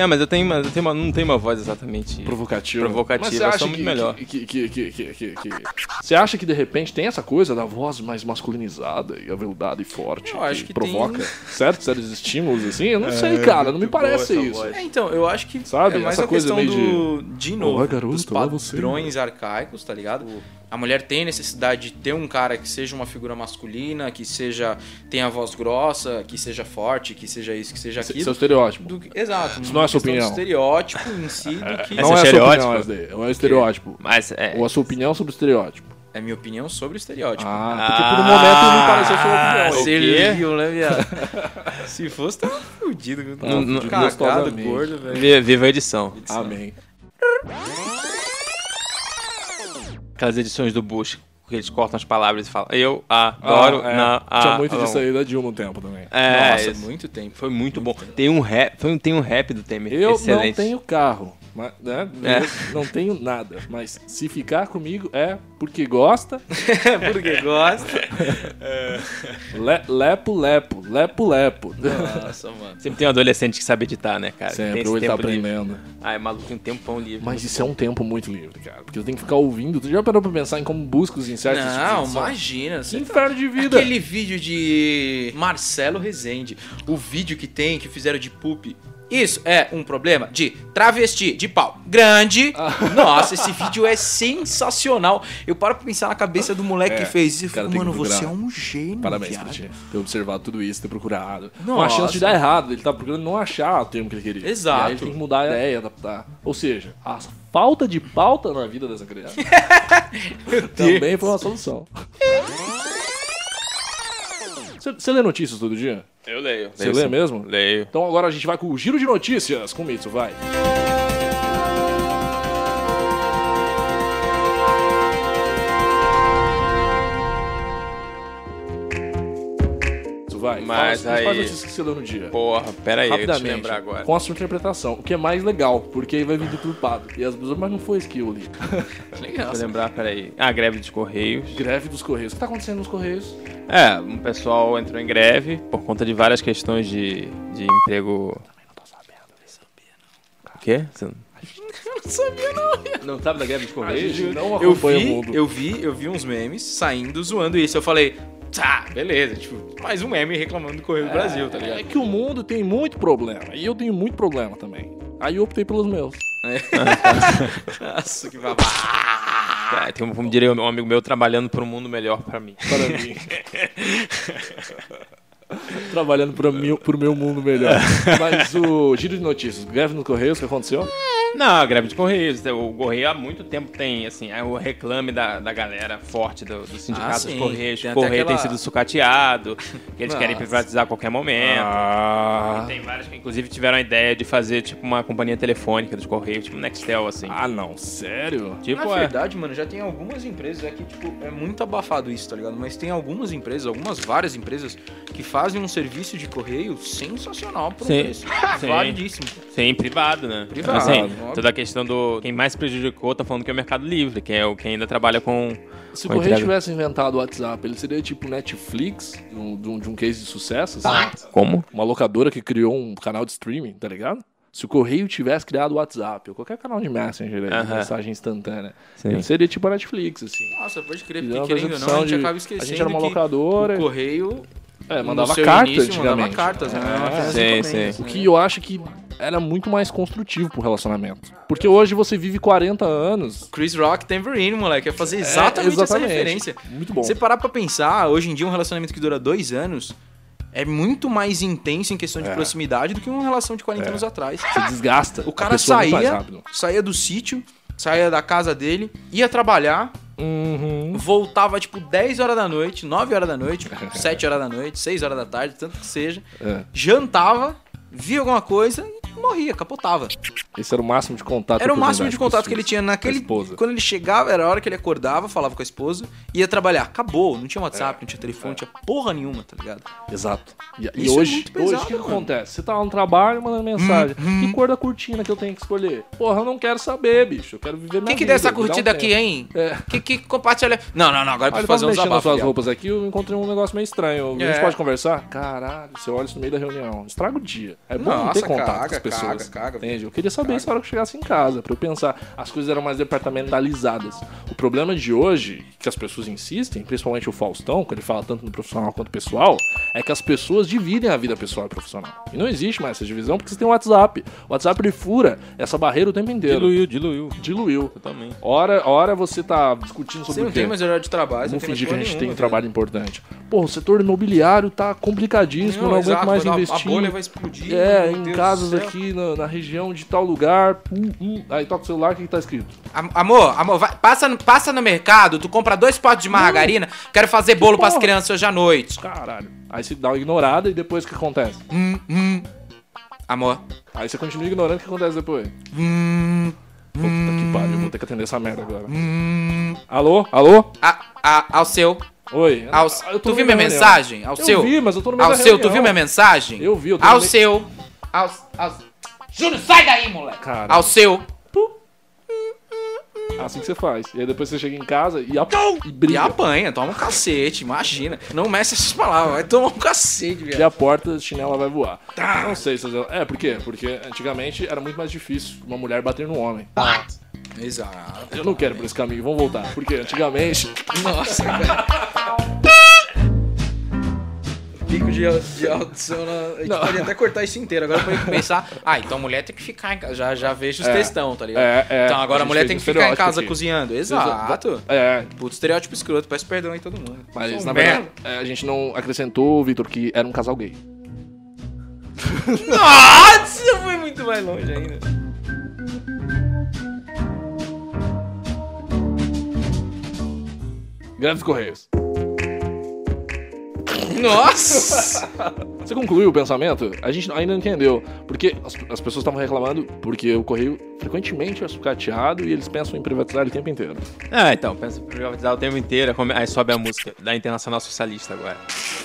É, mas eu tenho, mas eu tenho uma, não tenho uma voz exatamente Provocativo. provocativa. Mas você eu acha sou muito que, melhor. Que, que, que, que, que, que- que- Você acha que de repente tem essa coisa da voz mais masculinizada e aveludada e forte? Eu acho que provoca tem- certos, certos estímulos assim? Eu não sei, cara, não me parece isso. É, então, eu acho que Sabe, é mais essa a coisa questão meio do, de novo, Olá, garoto, dos olá, você. padrões arcaicos, tá ligado? A mulher tem necessidade de ter um cara que seja uma figura masculina, que seja tenha voz grossa, que seja forte, que seja isso, que seja Esse aquilo. é o estereótipo. Do exato. Isso não é a sua questão do opinião. estereótipo em si do (laughs) que... Não é a sua estereótipo? opinião, SD, é o estereótipo. Mas é. Ou a sua opinião sobre o estereótipo. É minha opinião sobre o estereótipo. Ah, porque por um momento me pareceu sua Ah, opinião. Você viu, né, viado? (laughs) Se fosse, tava fudido. Não- não- Cagado, gordo, velho. Vi- Viva a edição. Amém. Aquelas edições do Bush, que eles cortam as palavras e falam. Eu adoro. Ah, é. na, Tinha ah, muito não. disso aí da Dilma um tempo também. É, Nossa, isso. muito tempo. Foi muito bom. Tem um rap, foi tem um rap do Temer. Eu excelente. não tenho carro, mas, né? É. Não tenho nada. Mas se ficar comigo é porque gosta. (laughs) Porque gosta. Le- lepo, lepo, lepo, lepo. Nossa, mano. Sempre tem um adolescente que sabe editar, né, cara? Sempre, ou ele tá tempo livre. aprendendo. Ah, é maluco, tem um tempão livre. Mas isso é um tempo muito livre, cara. Porque eu tenho que ficar ouvindo. Tu já parou pra pensar em como busca os insertos? Não, imagina. Que tá inferno de vida. Aquele vídeo de Marcelo Rezende. O vídeo que tem, que fizeram de poop. Isso é um problema de travesti de pau grande. Ah. Nossa, esse vídeo é sensacional. Eu paro pra pensar na cabeça do moleque É, que fez isso mano, você é um gênio, Parabéns viado. pra ti. Ter observado tudo isso, ter procurado. Nossa. chance de dar errado. Ele tá procurando não achar o termo que ele queria. Exato. E aí ele tem que mudar a ideia, adaptar. Ou seja, a falta de pauta na vida dessa criança (laughs) também foi uma solução. Você lê notícias todo dia? Eu leio. Você leio lê sim. mesmo? Leio. Então agora a gente vai com o giro de notícias com o Mitsu, vai. Mitsu, Mas Fala as principais aí- notícias que você leu no dia. Porra, pera aí, eu Rapidamente, lembrar agora. com a sua interpretação, o que é mais legal, porque aí vai vir deturpado. E as pessoas, mas não foi isso que eu li. Legal. Deixa eu lembrar, pera aí. Ah, greve dos Correios. Greve dos Correios. O que tá acontecendo nos Correios? É, um pessoal entrou em greve por conta de várias questões de, de emprego. Não tô sabendo. O quê? Você não... (laughs) Não sabia, não. não sabe da greve dos A gente Correios? não Eu vi, mundo. eu vi, eu vi uns memes saindo zoando isso. Eu falei, tá, beleza. Tipo, mais um meme reclamando do Correio do Brasil, tá É ligado? que o mundo tem muito problema. E eu tenho muito problema também. Aí eu optei pelos meus. (laughs) Nossa, que babado. É, tem um, como diria um amigo meu, trabalhando por um mundo melhor pra mim. Para mim. (laughs) Trabalhando para pro meu mundo melhor. Mas o giro de notícias, greve nos Correios, o que aconteceu? Não, a greve de Correios. O Correio há muito tempo tem, assim, é o reclame da, da galera forte do, do sindicato Ah, dos sim. Correios. Tem O Correio tem aquela- sido sucateado, que eles querem Nossa. privatizar a qualquer momento. Ah, Tem vários que, inclusive, tiveram a ideia de fazer, tipo, uma companhia telefônica dos Correios, tipo Nextel, assim. ah, não, sério? tipo, Na é. verdade, mano, já tem algumas empresas aqui, tipo, é muito abafado isso, tá ligado? Mas tem algumas empresas, algumas várias empresas, que fazem um serviço de correio sensacional por um Sim. preço Sim. validíssimo. Sim, privado, né? Privado, Assim, óbvio. toda a questão do. Quem mais prejudicou tá falando que é o Mercado Livre, que é o que ainda trabalha com. Se o Correio tivesse inventado o WhatsApp, ele seria tipo Netflix, de um, de um- case de sucesso, assim? Como? Uma locadora que criou um canal de streaming, tá ligado? Se o Correio tivesse criado o WhatsApp, ou qualquer canal de Messenger, aí, de Aham. mensagem instantânea, Sim. ele seria tipo a Netflix, assim. Nossa, pode crer, porque querendo ou não, a gente de- acaba esquecendo A gente era uma locadora, o correio é, mandava carta início, mandava antigamente. cartas, né? É. Sim, encomendas, O né? que eu acho que era muito mais construtivo pro relacionamento. Porque hoje você vive 40 anos. Chris Rock Tambourine, moleque, é fazer exatamente, É, essa referência. Muito bom. Você parar pra pensar, hoje em dia um relacionamento que dura dois anos é muito mais intenso em questão de É. proximidade do que uma relação de 40 anos atrás. Você desgasta. O cara saía, saía do sítio, saía da casa dele, ia trabalhar, Uhum. voltava tipo 10 horas da noite, 9 horas da noite, 7 horas da noite, 6 horas da tarde, tanto que seja, É. jantava, via alguma coisa e morria, capotava. Esse era o máximo de contato. Era o máximo de contato que ele tinha naquele. Quando ele chegava, era a hora que ele acordava, falava com a esposa, ia trabalhar. Acabou, não tinha WhatsApp, não tinha telefone, não tinha porra nenhuma, tá ligado? Exato. E, e é hoje, muito pesado, hoje o que, acontece? Você tá lá no trabalho mandando mensagem. Que cor da cortina que eu tenho que escolher? Porra, eu não quero saber, bicho. Eu quero viver minha Quem que vida, deu essa um curtida tempo. aqui, hein? É. Que que compartilha. Não, não, não, agora eu tava fazer um desabafo. suas viado. roupas aqui, eu encontrei um negócio meio estranho. A É. gente pode conversar? Caralho, você olha isso no meio da reunião. Estraga o dia. É bom não Nossa, ter contato as pessoas. caga, caga, entende? Eu queria saber isso na hora que eu chegasse em casa, pra eu pensar. As coisas eram mais departamentalizadas. O problema de hoje, que as pessoas insistem, principalmente o Faustão, quando ele fala tanto no profissional quanto pessoal, é que as pessoas dividem a vida pessoal e profissional. E não existe mais essa divisão porque você tem o WhatsApp. O WhatsApp ele fura essa barreira o tempo inteiro. Diluiu, diluiu. Diluiu. Totalmente. Hora, hora você tá discutindo sobre Você não o quê? tem mais horário de trabalho, você não Vamos mais fingir que a gente tem um nenhuma, trabalho importante. Pô, o setor imobiliário tá complicadíssimo, Não, não, aguento exato, mais vai dar- investir. A bolha vai explodir. É, em casas céu. Aqui na, na região de tal lugar. hum, hum. Aí toca o celular, o que, que tá escrito? Am- Amor, amor, vai- passa, no- passa no mercado, tu compra dois potes de margarina, quero fazer bolo pras porra? crianças hoje à noite. Caralho. Aí você dá uma ignorada e depois o que acontece? Hum, hum. Amor. Aí você continua ignorando o que acontece depois. Hum, Puta que pariu, eu vou ter que atender essa merda agora. hum. Alô? Alô? A, a, ao seu. Oi. Ao, eu tô tu viu meio minha da reunião. mensagem? Ao Eu seu. vi, mas eu tô no meio Ao da seu, tu reunião. viu minha mensagem? Eu vi, eu tô Ao no meio- seu. Ao, ao... Júnior, sai daí, moleque. Caralho. Ao seu. Assim que você faz. E aí depois você chega em casa e, ap- e E apanha, toma um cacete, imagina. Não mexe essas palavras, vai tomar um cacete, E viado. a porta, a chinela vai voar. Tá. Não sei se... É, por quê? Porque antigamente era muito mais difícil uma mulher bater no homem. Exato. Eu não quero por esse caminho, vamos voltar. Porque antigamente... Nossa, (laughs) cara. Pico de, de audição na... A gente Não. pode até cortar isso inteiro. Agora pra gente pensar. Ah, então a mulher tem que ficar em casa. Já, já vejo os É. textão, tá ligado? É, é, então agora a a mulher tem que ficar em casa aqui. cozinhando. Exato. É, Puto estereótipo escroto. Peço perdão aí todo mundo. mas Sou na um verdade é, a gente não acrescentou, Vitor, que era um casal gay. (laughs) Nossa, foi muito mais longe ainda. Grandes Correios. Nossa! (laughs) Você concluiu o pensamento? A gente ainda não entendeu. Porque as, as pessoas estavam reclamando porque o Correio frequentemente é sucateado e eles pensam em privatizar o tempo inteiro. Ah, então, pensa em privatizar o tempo inteiro. come- Aí sobe a música da Internacional Socialista agora.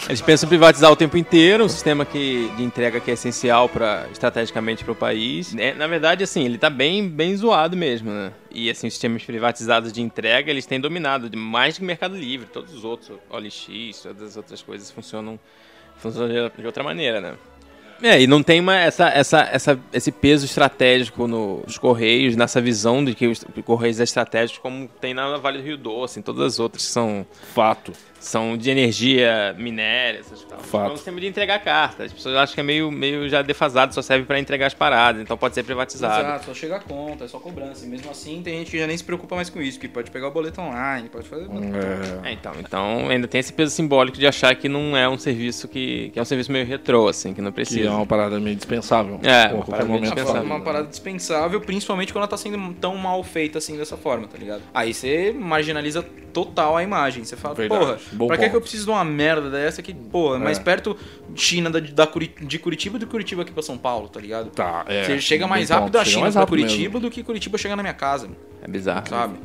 Eles pensam em privatizar o tempo inteiro, um sistema que, de entrega que é essencial para estrategicamente para o país. É, na verdade, assim, ele tá bem, bem zoado mesmo, né? E assim, os sistemas privatizados de entrega, eles têm dominado mais que o Mercado Livre. Todos os outros, OLX, todas as outras coisas funcionam, funcionam de, de outra maneira, né? É, e não tem uma, essa, essa, essa, esse peso estratégico no- nos Correios, nessa visão de que os Correios é estratégico, como tem na Vale do Rio Doce, em todas as outras que são, Fato. São de energia, minério, essas coisas. Fato. É um sistema de entregar carta. As pessoas acham que é meio, meio já defasado, só serve para entregar as paradas, então pode ser privatizado. Exato, só chega a conta, é só cobrança. E mesmo assim, tem gente que já nem se preocupa mais com isso, que pode pegar o boleto online, pode fazer. É. É, então, então ainda tem esse peso simbólico de achar que não é um serviço que, que é um serviço meio retrô, assim, que não precisa. Que é uma parada meio dispensável. É, uma qualquer parada meio dispensável. uma parada dispensável, principalmente quando ela tá sendo tão mal feita assim dessa forma, tá ligado? Aí você marginaliza total a imagem. Você fala, Verdade. porra, Bom pra que, ponto. que eu preciso de uma merda dessa que, porra, é mais É. perto China da, da Curi- de Curitiba do que Curitiba aqui pra São Paulo, tá ligado? Tá, é. Você chega mais rápido ponto, da chega China mais pra rápido Curitiba mesmo. do que Curitiba chegar na minha casa, É bizarro. sabe?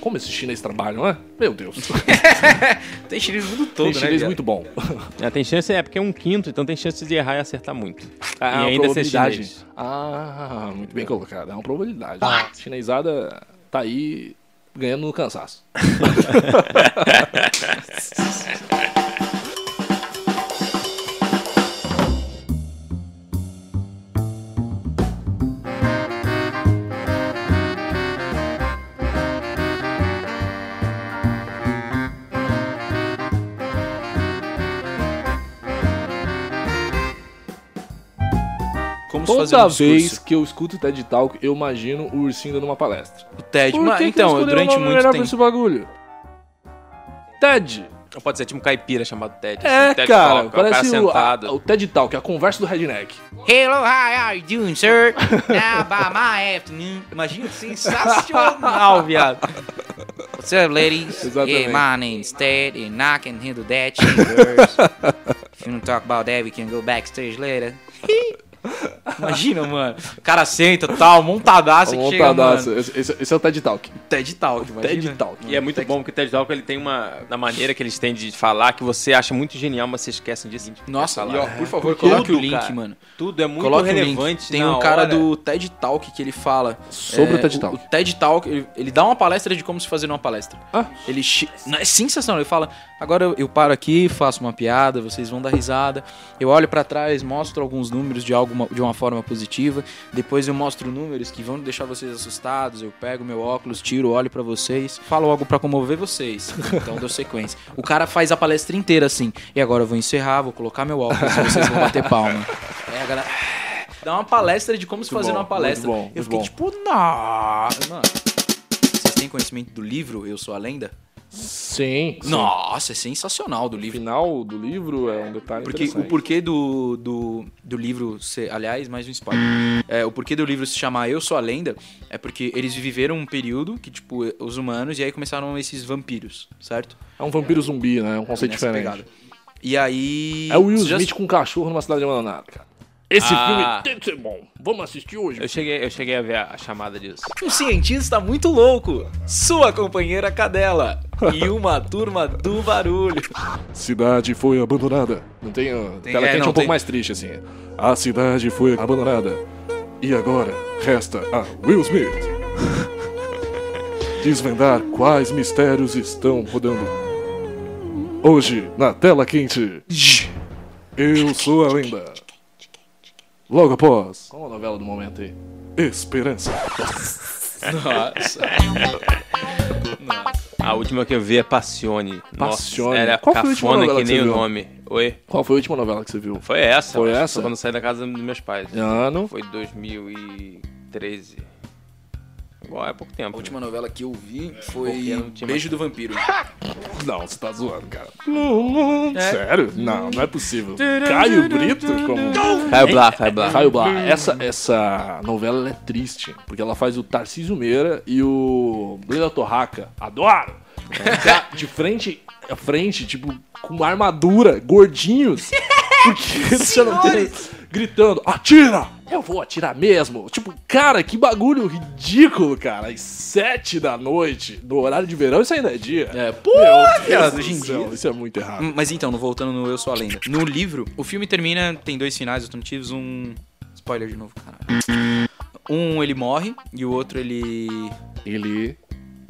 Como esses chineses trabalham, né? Meu Deus. (laughs) Tem chinês no mundo todo, Tem né? chinês viado? muito bom. É, tem chance, é porque é um quinto, então tem chance de errar e acertar muito. Ah, e uma ainda ser probabilidade. chinês. Ah, muito bem colocado. É uma probabilidade. Chinesada tá aí ganhando no cansaço. (laughs) Se fazer Toda um vez que eu escuto o TED Talk, eu imagino o ursinho dando uma palestra. O TED. Por Mas, que então, eu, durante muito melhor pra tempo. esse bagulho? TED. Ou pode ser tipo um caipira chamado Ted. É, assim, TED cara. Talk, é o cara parece o, a- o TED Talk, a conversa do redneck. Hello, how are you doing, sir? (laughs) Now, by my afternoon. Imagina, sensacional, (laughs) viado. What's up, ladies? Exatamente. Yeah, my name's Ted, and I can handle that. (laughs) If you to talk about that, we can go backstage later. Imagina, mano. O cara senta tal, montadaço que chega, mano. Esse, esse- é o TED Talk. TED Talk, imagina. TED Talk. E é muito bom porque o TED Talk ele tem uma. Na maneira que eles têm de falar, que você acha muito genial, mas você esquece dia seguinte. Nossa, e ó, por favor, Tudo, coloque o link, cara. mano. Tudo é muito Coloque o relevante. Tem um cara hora. do TED Talk que ele fala Sobre é, o TED Talk. O, TED Talk, ele, ele dá uma palestra de como se fazer uma palestra. Ah. Ele é sensacional. Ele fala: agora eu, eu paro aqui, faço uma piada, vocês vão dar risada. Eu olho pra trás, mostro alguns números de alguma de uma forma positiva. Depois eu mostro números que vão deixar vocês assustados. Eu pego meu óculos, tiro, olho pra vocês, falo algo pra comover vocês. (laughs) Então deu sequência. O cara faz a palestra inteira assim. E agora eu vou encerrar, vou colocar meu óculos e vocês vão bater palma. (laughs) É, a galera dá uma palestra de como se Muito fazer bom, uma palestra. muito bom, eu muito fiquei bom. tipo, nossa, mano. Vocês têm conhecimento do livro Eu Sou a Lenda? Sim. sim. Nossa, é sensacional do O livro. final do livro é um detalhe Porque o porquê do, do, do livro ser. Aliás, mais um spoiler. É, o porquê do livro se chamar Eu Sou a Lenda é porque eles viveram um período que, tipo, os humanos, e aí começaram esses vampiros, certo? É um vampiro zumbi, né? É um conceito diferente. pegada. E aí. É o Will Você já- Smith com um cachorro numa cidade abandonada, cara. Esse Ah. filme tem que ser bom. Vamos assistir hoje. Eu cheguei, eu cheguei a ver a, a chamada disso. Um cientista muito louco, sua companheira cadela e (laughs) uma turma do barulho. Cidade foi abandonada. Não tem. uh, Tem- tela é, quente não, um pouco tem- mais triste, assim. A cidade foi abandonada. E agora resta a Will Smith. (laughs) Desvendar quais mistérios estão rodando. Hoje, na tela quente. Eu sou a lenda. Logo após. Qual a novela do momento aí? Esperança. Nossa. A última que eu vi é Passione. Passione. Nossa, era Qual foi a última cafona novela que que nem você o viu? nome. Oi? Qual foi a última novela que você viu? Foi essa. Foi essa? Foi quando eu saí da casa dos meus pais. Ano. Foi 2013. Igual é pouco tempo. A última novela que eu vi Porque foi tinha Beijo do Vampiro. (laughs) Não, você tá zoando, cara. Sério? Não, não é possível. Caio Brito como. Caio Blá, Caio Blá. Caio Blá. Essa, essa novela ela é triste, porque ela faz o Tarcísio Meira e o Leda Torraca. Adoro! Tá De frente a frente, tipo, com uma armadura, gordinhos. (laughs) Porque eles já não têm. Gritando, atira! Eu vou atirar mesmo. Tipo, cara, que bagulho ridículo, cara. Às sete da noite, no horário de verão, isso ainda é dia. É, hoje em céu, dia. Isso é muito errado. Hum, Mas então, voltando no Eu Sou a Lenda. No livro, o filme termina, tem dois finais alternativos, um... Spoiler de novo, caralho. Um, ele morre, e o outro, ele... Ele.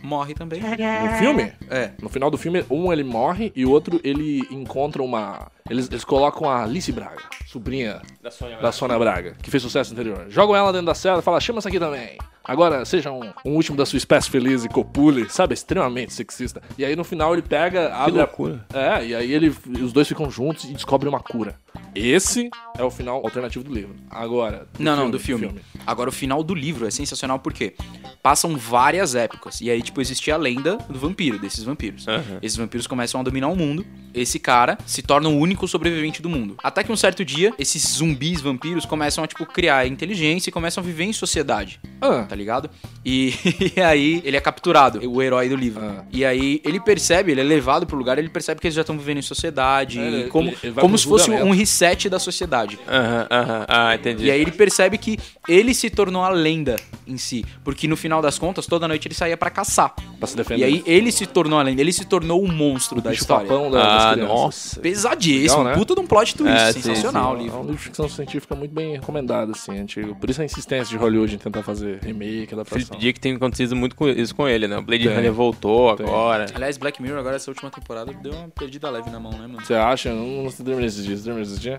Morre também. No filme? É. No final do filme, um ele morre e o outro ele encontra uma. Eles, eles colocam a Alice Braga, sobrinha Da Sônia. da Sônia Braga, que fez sucesso anterior. Jogam ela dentro da cela e falam: chama essa aqui também. Agora seja um, um último da sua espécie feliz e copule, sabe? Extremamente sexista. E aí no final ele pega, abre loucura. a. É, e aí ele, os dois ficam juntos e descobrem uma cura. Esse é o final alternativo do livro. Agora. Não, não, do filme. Agora, o final do livro é sensacional porque passam várias épocas. E aí, tipo, existia a lenda do vampiro, desses vampiros. Aham. Esses vampiros começam a dominar o mundo. Esse cara se torna o único sobrevivente do mundo. Até que um certo dia, esses zumbis vampiros começam a, tipo, criar inteligência e começam a viver em sociedade. Ah, Tá ligado? E, (laughs) e aí ele é capturado, o herói do livro. Ah. E aí ele percebe, ele é levado pro lugar, ele percebe que eles já estão vivendo em sociedade. É, ele- como ele como se fosse um reset da sociedade. Aham, aham. Ah, entendi. E aí ele percebe que ele se tornou a lenda em si. Porque no final das contas, toda noite ele saía pra caçar. pra se defender. E aí ele se tornou a lenda, ele se tornou o monstro da bicho história. papão da, Ah, nossa. Pesadíssimo, Legal, né? puta de um plot twist, É, sim, sensacional o É um livro. livro de ficção científica muito bem recomendado, assim, antigo. Por isso a insistência de Hollywood em tentar fazer remake, adaptação. Felipe Dick tem acontecido muito com isso com ele, né? O Blade. Runner voltou Tem. agora. Aliás, Black Mirror agora, essa última temporada, deu uma perdida leve na mão, né, mano? Você acha? Eu não, não terminei esses dias. Terminou esses dias?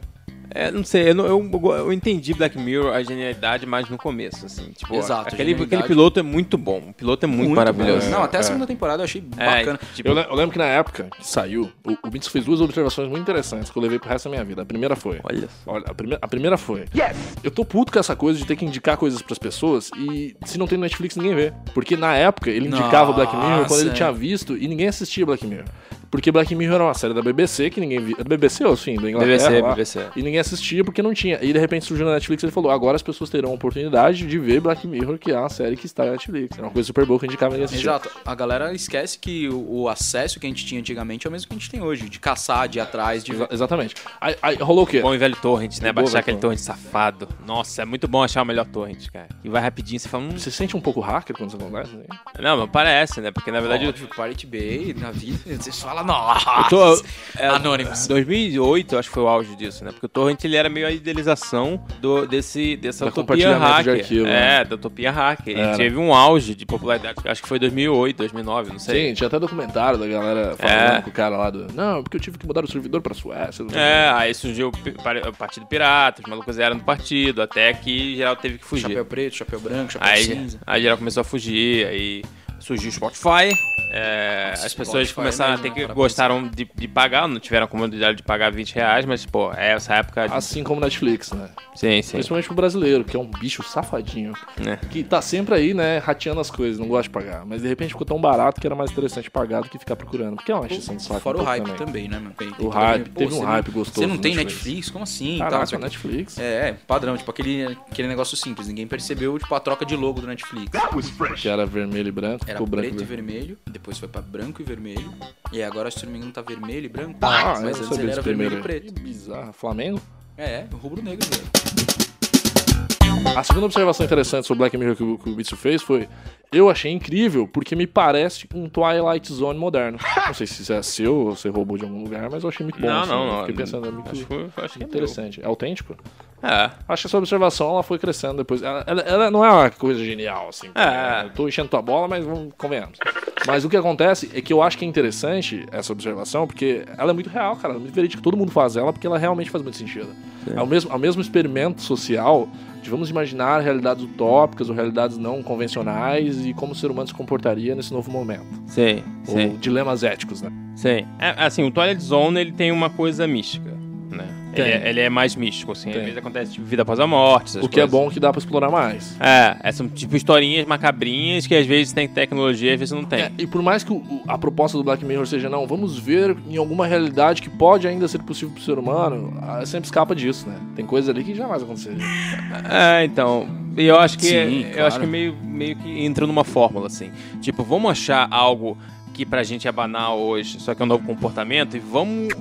É, não sei, eu, não- eu, eu entendi Black Mirror, a genialidade, mais no começo, assim. Tipo, Exato, aquele, aquele piloto é muito bom. O piloto é muito, maravilhoso. bom. Não, até a É. segunda temporada eu achei É, bacana. tipo, Eu, eu lembro que na época que saiu, o, o Mitsu fez duas observações muito interessantes que eu levei pro resto da minha vida. A primeira foi. olha só. Olha, a, prime a primeira foi. Eu tô puto com essa coisa de ter que indicar coisas pras pessoas e se não tem no Netflix ninguém vê. Porque na época ele indicava Black Mirror quando ele Nossa, tinha é. visto e ninguém assistia Black Mirror. Porque Black Mirror era uma série da BBC que ninguém via. BBC ou sim, da Inglaterra. BBC, lá. BBC. E ninguém assistia porque não tinha. E de repente surgiu na Netflix e ele falou: agora as pessoas terão a oportunidade de ver Black Mirror, que é uma série que está na Netflix. Era uma coisa super boa que indicava ninguém assistia. Exato. A galera esquece que o, o acesso que a gente tinha antigamente é o mesmo que a gente tem hoje. De caçar, de ir atrás, de... Exa- exatamente. Aí, aí rolou o quê? Bom e velho torrent, né? Baixar aquele torrent safado. Nossa, é muito bom achar o melhor torrent, cara. E vai rapidinho, você fala, hum, Você sente um pouco hacker quando você conversa? Né? não, mas parece, né? Porque na verdade... Óbvio, Pirate Bay, na vida, vocês nossa, tô, é, Anonymous. 2008, eu acho que foi o auge disso, né? Porque o Torrent ele era meio a idealização do, desse, dessa Da utopia compartilhamento de hacker. arquivo, é, né? da utopia hacker. Ele teve um auge de popularidade, acho que foi 2008, 2009, não sei. Sim, tinha até documentário da galera falando É. com o cara lá do. Não, porque eu tive que mudar o servidor pra Suécia. É, aí surgiu o Partido Pirata, os malucos eram do partido, até que geral teve que fugir. Chapéu preto, chapéu branco, chapéu Aí, cinza. aí geral começou a fugir, aí surgiu o Spotify. é, as pessoas Spotify começaram mesmo, a ter que gostaram de, de pagar, não tiveram a comodidade de pagar 20 reais, mas, pô, é essa época. de- Assim como Netflix, né? Sim, sim. Principalmente pro brasileiro, que é um bicho safadinho. né? Que tá sempre aí, né, rateando as coisas, não gosta de pagar. Mas de repente ficou tão barato que era mais interessante pagar do que ficar procurando. Porque é uma exceção de saco. Fora um o hype também, né, mano? Tem- tem O todo hype, aquele- teve um hype não- gostoso Você não tem Netflix. Netflix? Como assim? Caraca, sei o quê. Netflix. É, é, padrão, tipo aquele, aquele negócio simples. Ninguém percebeu, tipo, a troca de logo do Netflix. Que era vermelho e branco, Era ficou branco preto e e vermelho. depois foi pra branco e vermelho. E agora, se não me engano, tá vermelho e branco. Ah, mas antes ele era vermelho e preto. Que bizarro. Flamengo? É, rubro-negro, velho. A segunda observação interessante sobre Black Mirror que o, que o Bitsu fez foi: eu achei incrível porque me parece um Twilight Zone moderno. Não sei se isso é seu ou você roubou de algum lugar, mas eu achei muito bom. Não, assim, não, não. Fiquei pensando, é muito Acho, que acho que é interessante. É autêntico? meu. É. Acho que essa observação ela foi crescendo depois. Ela, ela- ela não é uma coisa genial, assim. É. Eu tô enchendo tua bola, mas vamos, convenhamos. Mas o que acontece é que eu acho que é interessante essa observação, porque ela é muito real, cara. É muito verídica. Todo mundo faz ela porque ela realmente faz muito sentido. É o mesmo, é o mesmo experimento social de vamos imaginar realidades utópicas ou realidades não convencionais e como o ser humano se comportaria nesse novo momento. Sim, Ou sim, dilemas éticos, né? sim. É, assim, o Twilight Zone, ele tem uma coisa mística. Ele é, ele é mais místico, assim. Tem. Às vezes acontece, tipo, vida após a morte, essas O que é coisas. bom que dá pra explorar mais. É, é, são tipo historinhas macabrinhas que às vezes tem tecnologia, às vezes não tem. É, e por mais que o- a proposta do Black Mirror seja, não, vamos ver em alguma realidade que pode ainda ser possível pro ser humano, sempre escapa disso, né? Tem coisas ali que jamais aconteceria. É, então. E eu acho que Sim, eu claro. acho que meio, meio que entra numa fórmula, assim. Tipo, vamos achar algo que pra gente é banal hoje, só que é um novo comportamento, e vamos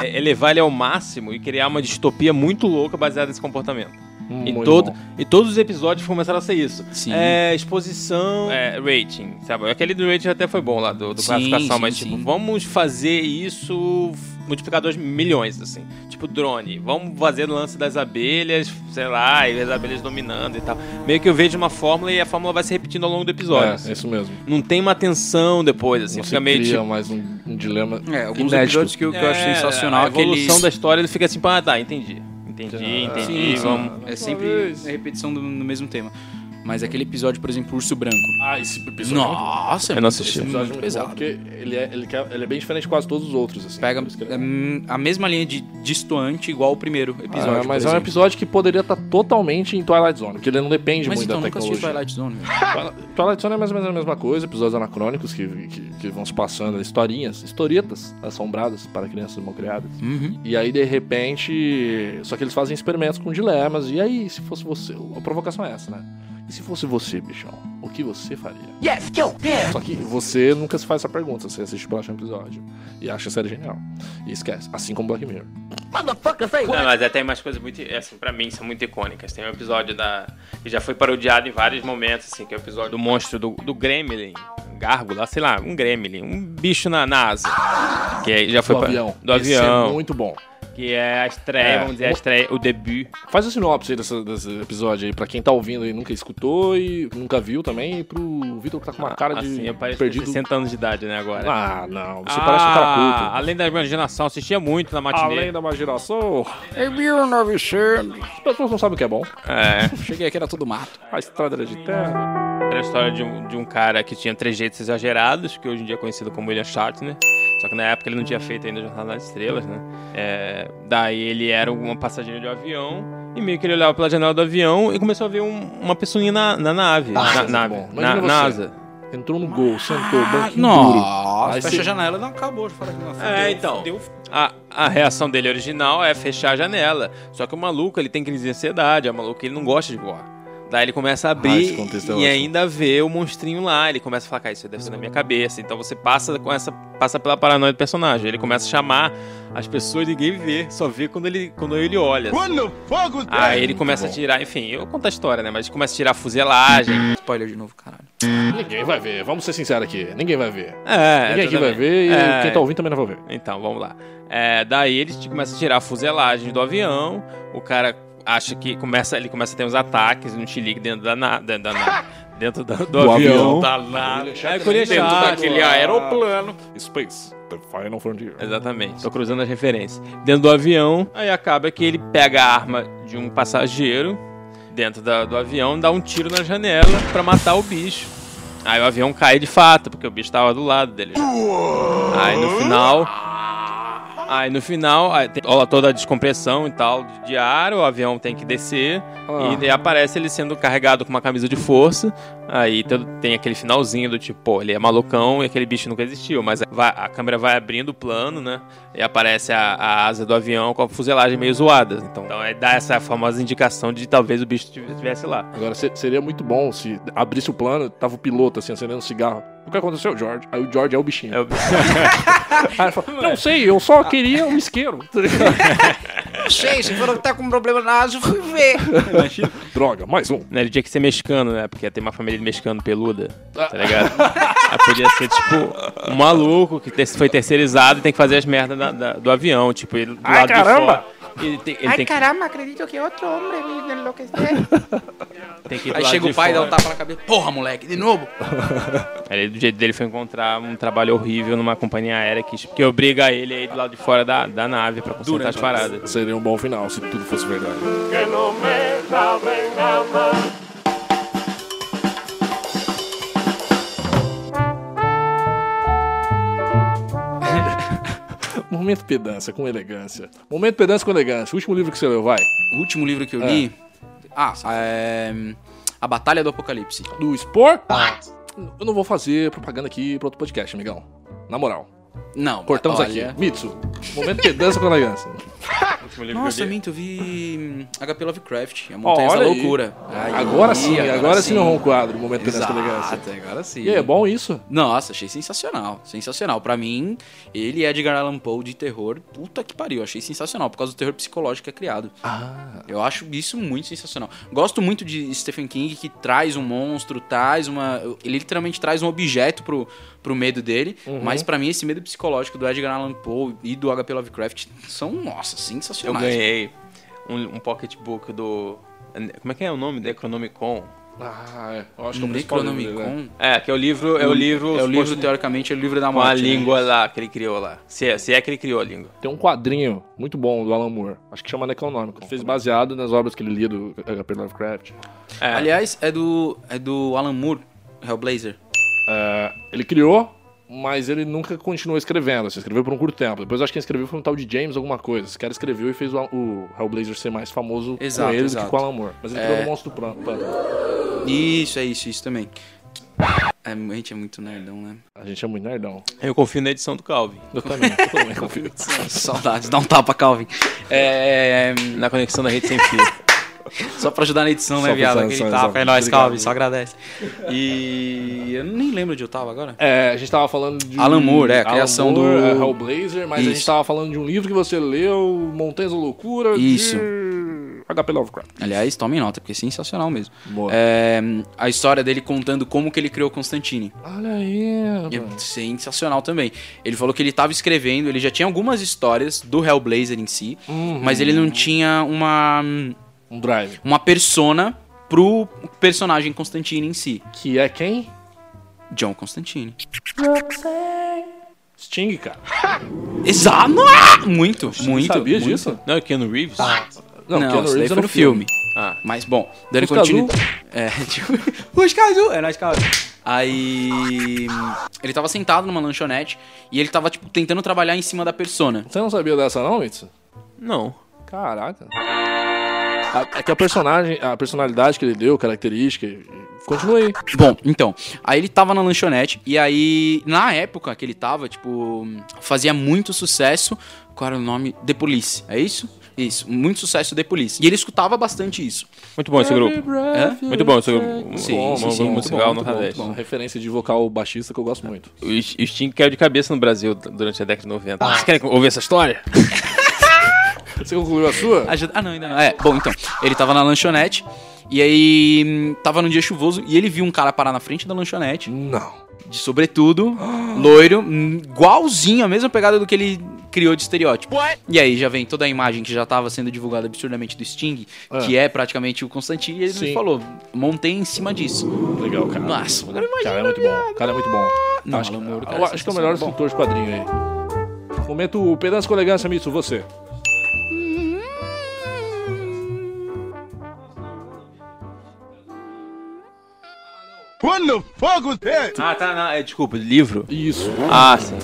le- elevar ele ao máximo e criar uma distopia muito louca baseada nesse comportamento. E, Muito todo, bom. e todos os episódios começaram a ser isso. Sim. É, exposição, é, rating, sabe? Aquele do rating até foi bom lá, do, do Sim, classificação, sim, mas sim. tipo, vamos fazer isso multiplicadores milhões, assim. Tipo drone. Vamos fazer o lance das abelhas, sei lá, e as abelhas dominando e tal. Meio que eu vejo uma fórmula e a fórmula vai se repetindo ao longo do episódio. É, assim. é isso mesmo. Não tem uma tensão depois, assim. Não fica se meio cria tipo. mais um, um dilema É, alguns inédito. episódios que eu, que eu acho É, sensacional A evolução da história, ele fica assim, ah, tá, entendi. Entendi, Ah, entendi. Sim, sim. vamos. É sempre a repetição do, do mesmo tema. Mas aquele episódio, por exemplo, Urso Branco. Ah, esse episódio. é. Nossa, Eu não assisti. Esse episódio é muito muito pesado. porque ele é, ele, quer- ele é bem diferente de quase todos os outros. Assim. Pega ele- hum, a mesma linha de distoante igual o primeiro episódio. Ah, mas por é um episódio que poderia estar totalmente em Twilight Zone, porque ele não depende Mas muito então, da nunca assisti tecnologia. Twilight Zone. velho. (laughs) Twilight- Twilight Zone é mais ou menos a mesma coisa, episódios anacrônicos que, que, que vão se passando, historinhas, historietas assombradas para crianças mal criadas. Uhum. E aí, de repente. Só que eles fazem experimentos com dilemas. E aí, se fosse você. A provocação é essa, né? E se fosse você, bichão? O que você faria? Yes, go, yeah. Só que você nunca se faz essa pergunta. Você assiste o próximo episódio e acha a série genial. E esquece. Assim como Black Mirror. Não, mas é, tem umas coisas muito, assim, pra mim, são muito icônicas. Tem um episódio da. que já foi parodiado em vários momentos, assim, que é o episódio do monstro do, do Gremlin. Gárgula, sei lá, um Gremlin, um bicho na, na asa. Que já foi do pa- avião. Do Esse avião. é muito bom. Que é a estreia, É. vamos dizer, a estreia, o debut. Faz a sinopse aí dessa- desse episódio aí, pra quem tá ouvindo e nunca escutou e nunca viu também, e pro Vitor que tá com uma cara de assim, eu perdido. 60 anos de idade, né, agora. Ah, não. Você parece um cara culto. Além da imaginação, assistia muito na matinê. Além da imaginação. Em 1900. As pessoas não sabem o que é bom. É. Cheguei aqui, era tudo mato. A estrada era de terra. Era a história de um, de um cara que tinha trejeitos exagerados, que hoje em dia é conhecido como William Shatner. Só que na época ele não tinha feito ainda Jornada nas Estrelas, né? É, daí ele era um passageiro de um avião, e meio que ele olhava pela janela do avião e começou a ver um- uma pessoinha na, na nave. na, tá nave bom. na, Imagina na você. asa. Entrou no gol, sentou, banquinho duro. Nossa, Aí fecha a janela. Não, acabou. Fala que não, É, então. fudeu. A, a reação dele original é fechar a janela. Só que o maluco, ele tem crise de ansiedade. É o maluco, ele não gosta de voar. Daí ele começa a Ah, abrir é e ótimo. ainda vê o monstrinho lá. Ele começa a falar, cara, isso deve ser na minha cabeça. Então você passa com essa passa pela paranoia do personagem. Ele começa a chamar as pessoas e ninguém vê, só vê quando ele, quando ele olha. assim. Aí ele começa a tirar, enfim, eu conto a história, né? Mas ele começa a tirar a fuselagem. Spoiler de novo, caralho. Ninguém vai ver, vamos ser sinceros aqui. Ninguém vai ver. É, Ninguém aqui vai ver e É. quem tá ouvindo também não vai ver. Então, vamos lá. É, daí ele começa a tirar a fuselagem do avião, o cara acha que começa, ele começa a ter uns ataques, um chilique dentro da na- dentro da na- (laughs) dentro da- do, Do avião. avião. Da nave. É, Dentro daquele aeroplano. Space, the final frontier. Exatamente. Tô cruzando as referências. Dentro do avião, aí acaba que ele pega a arma de um passageiro dentro da- do avião, dá um tiro na janela pra matar o bicho. Aí o avião cai de fato, porque o bicho tava do lado dele. Aí no final. Aí no final, aí tem toda a descompressão e tal de- ar, o avião tem que descer. Ah. E daí aparece ele sendo carregado com uma camisa de força. Aí todo- tem aquele finalzinho do tipo, pô, ele é malucão e aquele bicho nunca existiu. Mas vai- a câmera vai abrindo o plano, né? E aparece a, a asa do avião com a fuselagem meio zoada. Então, então aí dá essa famosa indicação de talvez o bicho estivesse lá. Agora, se- seria muito bom se abrisse o plano, tava o piloto assim, acendendo um cigarro. O que aconteceu, George? Aí o George é o bichinho. É o- Aí ele fala, não sei, eu só queria um isqueiro. (laughs) Tá ligado? Sei, você falou que tá com um problema na asa, eu fui ver. Droga, mais um. Né, Ele tinha que ser mexicano, né? Porque tem uma família de mexicano peluda, tá ligado? Aí podia ser, tipo, um maluco que foi terceirizado e tem que fazer as merdas da- da- do avião. Tipo, ele do Ai, lado caramba! de fora. Ele tem, ele Ay, tem que, caramba, acredito que otro hombre me enloquecer. (laughs) tem que ir do Aí lado chega de o pai e dá um tapa na cabeça. Porra, moleque, de novo? (laughs) Aí, do jeito dele foi encontrar um trabalho horrível numa companhia aérea que, que obriga ele a ir do lado de fora da, da nave pra consertar Durante as paradas. Seria um bom final se tudo fosse verdade. (laughs) Momento pedância com elegância. Momento pedância com elegância. O último livro que você leu, vai. O último livro que eu li. Ah, é. A Batalha do Apocalipse. Do Sport? Eu não vou fazer propaganda aqui pro outro podcast, amigão. Na moral. Não, Cortamos olha- aqui. Mitsu. Momento pedância com (laughs) elegância. Nossa, minto, eu vi hum, HP Lovecraft, A Montanha da. Loucura. Aí, Agora sim, agora, sim não é um quadro. Momento pedância com elegância. Exato, agora sim. E é bom isso? Nossa, achei sensacional. Sensacional. Pra mim, ele é Edgar Allan Poe de terror. Puta que pariu, achei sensacional. Por causa do terror psicológico que é criado. Ah. Eu acho isso muito sensacional. Gosto muito de Stephen King que traz um monstro, traz uma. Ele literalmente traz um objeto pro, pro medo dele. Uhum. Mas pra mim, esse medo psicológico do Edgar Allan Poe e do HP Lovecraft são, nossa, Eu sensacionais. ganhei um, um pocketbook do. Como é que é o nome? Necronomicon. Ah, é. Eu acho que é o né? Necronomicon. É, que é o livro, é o livro, É o livro, teoricamente, é o livro da com a morte. né? língua lá que ele criou lá. Se é, se é que ele criou a língua. Tem um quadrinho muito bom do Alan Moore. Acho que chama Necronômico. Ele fez baseado nas obras que ele lia do H.P. Lovecraft. É. Aliás, é do, é do Alan Moore, Hellblazer. É, ele criou, mas ele nunca continuou escrevendo. Assim, escreveu por um curto tempo. Depois eu acho que quem escreveu foi um tal de James alguma coisa. Esse cara escreveu e fez o, o Hellblazer ser mais famoso Exato, com ele do exato. que com o Alan Moore. Mas ele É. criou o Monstro do Pântano. Isso, é isso, isso também. É, a gente é muito nerdão, né? A gente é muito nerdão. Eu confio na edição do Calvin. Eu também, eu também (laughs) confio. Saudades, dá um tapa, Calvin. É, Na conexão da rede sem fio. (laughs) só pra ajudar na edição, Só né, viado? Aquele tapa, é nóis. Calvin, só agradece. E eu nem lembro onde eu tava agora. É, a gente tava falando de. Alan Moore, é, a criação Moore, do- é, Hellblazer, mas a gente Isso. tava falando de um livro que você leu, Montanhas da Loucura. Isso. De H.P. Lovecraft. Aliás, tomem nota, porque é sensacional mesmo. Boa. É, a história dele contando como que ele criou Constantine. Olha aí, é sensacional também. Ele falou que ele estava escrevendo, ele já tinha algumas histórias do Hellblazer em si, Uhum. mas ele não tinha uma, Um drive. uma persona pro personagem Constantine em si. Que é quem? John Constantine. Sting, cara. (laughs) Exato! Muito, muito. sabia muito. disso? Não, é Keanu Reeves? Não, Keanu isso daí Reeves foi é no filme. Ah. Mas, bom, dando continuidade... (laughs) É, tipo... (laughs) Fusca azul! É nóis, cara. Aí... Ele tava sentado numa lanchonete e ele tava, tipo, tentando trabalhar em cima da persona. Você não sabia dessa não, Mitsu? Não. Caraca. A- É que a personagem, a personalidade que ele deu, característica, continua aí. Bom, então, aí ele tava na lanchonete e aí, na época que ele tava, tipo, fazia muito sucesso. Qual era o nome? The Police, é isso? Isso, muito sucesso The Police. E ele escutava bastante isso. Muito bom esse grupo. É? Muito bom esse grupo. Sim, Bom, sim, bom, sim, bom, muito musical bom, no muito bom, Nordeste. Uma referência de vocal baixista que eu gosto muito. O Sting caiu de cabeça no Brasil durante a década de 90. Vocês querem ouvir essa história? (laughs) Você concluiu a sua? Ajuda- Ah, não, ainda não. É, bom, então, ele tava na lanchonete e aí hum, tava num dia chuvoso e ele viu um cara parar na frente da lanchonete, Não. de sobretudo, loiro, hum, igualzinho, a mesma pegada do que ele criou de estereótipo. E aí já vem toda a imagem que já tava sendo divulgada absurdamente do Sting, É. que é praticamente o Constantine, e ele Sim. falou, montei em cima disso. Legal, cara. Nossa, agora imagina. Cara, é muito bom. Cara, é muito bom. Não, acho, Moore, eu cara, acho que é o melhor escritor de quadrinho aí. Momento pedância com elegância, Mitsu, você. Ah, tá. Não, é, desculpa, livro. Isso. Ah, sim.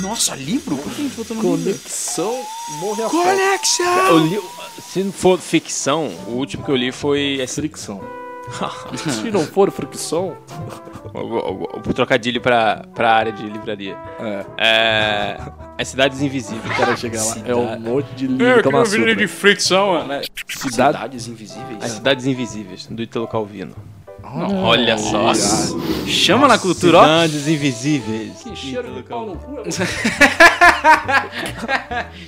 Nossa, livro? Por que a gente botou no livro? Conexão morre a Conexão! Eu li, se for ficção, o último que eu li foi esse, Fricção. (laughs) Se não for fricção. o, trocadilho pra, pra área de livraria. É, É. As Cidades Invisíveis. quero chegar lá. É um monte de Eu livro vida Sutra. de fricção, né? Cidade. Cidades Invisíveis. As Cidades Invisíveis, do Italo Calvino. Olha, Olha só. Chama na cultura, ó. Cidades Invisíveis. Que cheiro de pau no cu. (laughs)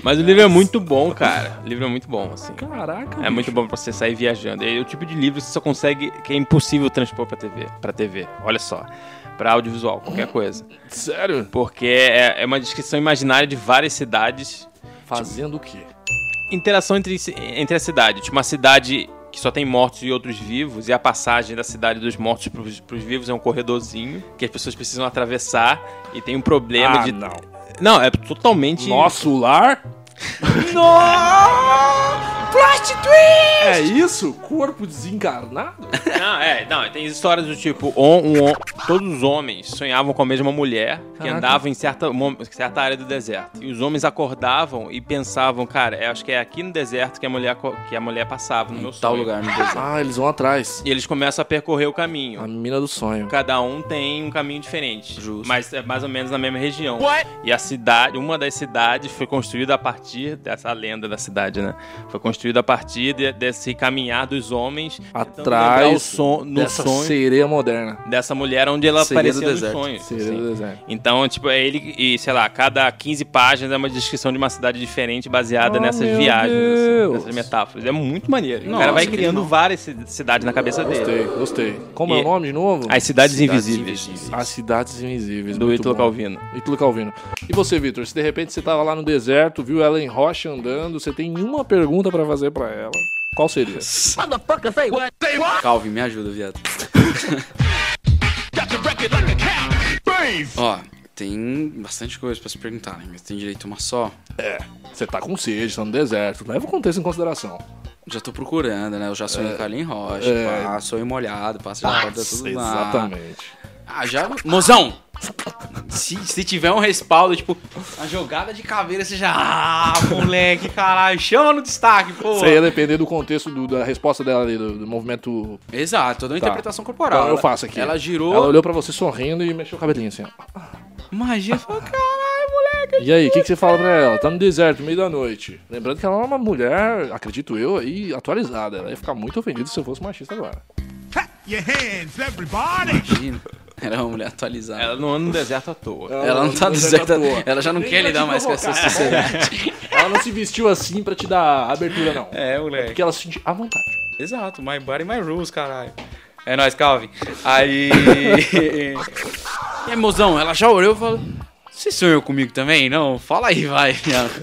Mas o livro é muito bom, cara. O livro é muito bom, assim. Caraca. É muito bom pra você sair viajando. É o tipo de livro que você só consegue, que é impossível transpor pra TV. Pra TV, olha só. Pra audiovisual, qualquer coisa. Sério? Porque é, é uma descrição imaginária de várias cidades. Fazendo o quê? Interação entre, entre a cidade. Tipo, uma cidade que só tem mortos e outros vivos. E a passagem da cidade dos mortos pros, pros vivos é um corredorzinho. Que as pessoas precisam atravessar. E tem um problema ah, de. não. Não, é totalmente. Nosso lar? (laughs) Plot twist! É isso? Corpo desencarnado? Não, é, não, tem histórias do tipo, um todos os homens sonhavam com a mesma mulher que Caraca. andava em certa, certa área do deserto. E os homens acordavam e pensavam, cara, eu acho que é aqui no deserto que a mulher, que a mulher passava, no meu Tal sonho. lugar no deserto. Ah, eles vão atrás. E eles começam a percorrer o caminho. A mina do sonho. Cada um tem um caminho diferente. Justo. Mas é mais ou menos na mesma região. E a cidade, uma das cidades foi construída a partir dessa lenda da cidade, né? Foi construída a partir de- desse caminhar dos homens tentando lembrar o Atrás son, no dessa sonho sereia moderna. dessa mulher onde ela Sereia do apareceu nos deserto. sonhos. Sereia assim. do deserto. Então, tipo, é ele e, sei lá, cada 15 páginas é uma descrição de uma cidade diferente baseada Oh, nessas viagens, assim, nessas metáforas. É muito maneiro. o Nossa, cara vai criando várias ci- cidades na cabeça dele. Gostei, gostei. Como é E- o nome de novo? As cidades, Cidades invisíveis. Invisíveis. As Cidades Invisíveis. Do Ítalo. Calvino. Ítalo Calvino. E você, Vitor? Se de repente você tava lá no deserto, viu Ellen Rocha andando, você tem uma pergunta fazer pra ela, qual seria? Calvin, me ajuda, viado. Ó, tem bastante coisa pra se perguntar, né? Mas tem direito a uma só. É, você tá com sede, tá no deserto. Leva o contexto em consideração. Já tô procurando, né? Eu já sonhei com a Carlinhos Rocha, É. pá, sonho molhado, passa já porta tudo lá. Exatamente. Ah, já. Mozão! Se, se tiver um respaldo, tipo, a jogada de caveira, você já. Ah, moleque, caralho, chama no destaque, pô. Isso aí ia depender do contexto do- da resposta dela ali, do, do movimento. Exato, toda uma Tá. interpretação corporal. Então eu Ela- faço aqui. Ela girou, Ela olhou pra você sorrindo e mexeu o cabelinho assim, ó. magia, falou, caralho, moleque. E aí, o que, que você fala pra ela? Tá no deserto, no meio da noite. Lembrando que ela é uma mulher, acredito eu, aí, atualizada. Ela ia ficar muito ofendida se eu fosse machista agora. Your hands, everybody. Imagina. Era uma mulher atualizada. Ela, Ela não anda no deserto à toa. não tá deserto deserta, à toa. ela já não Nem quer lidar mais com essa sociedade. Ela não se vestiu assim pra te dar abertura, não. É, moleque. Porque ela se sentiu à vontade. Exato, my body, my rules, caralho. É nóis, Calvin. Aí. (laughs) e aí, mozão, ela já olhou e falou: Você sonhou comigo também? Não? Fala aí, vai.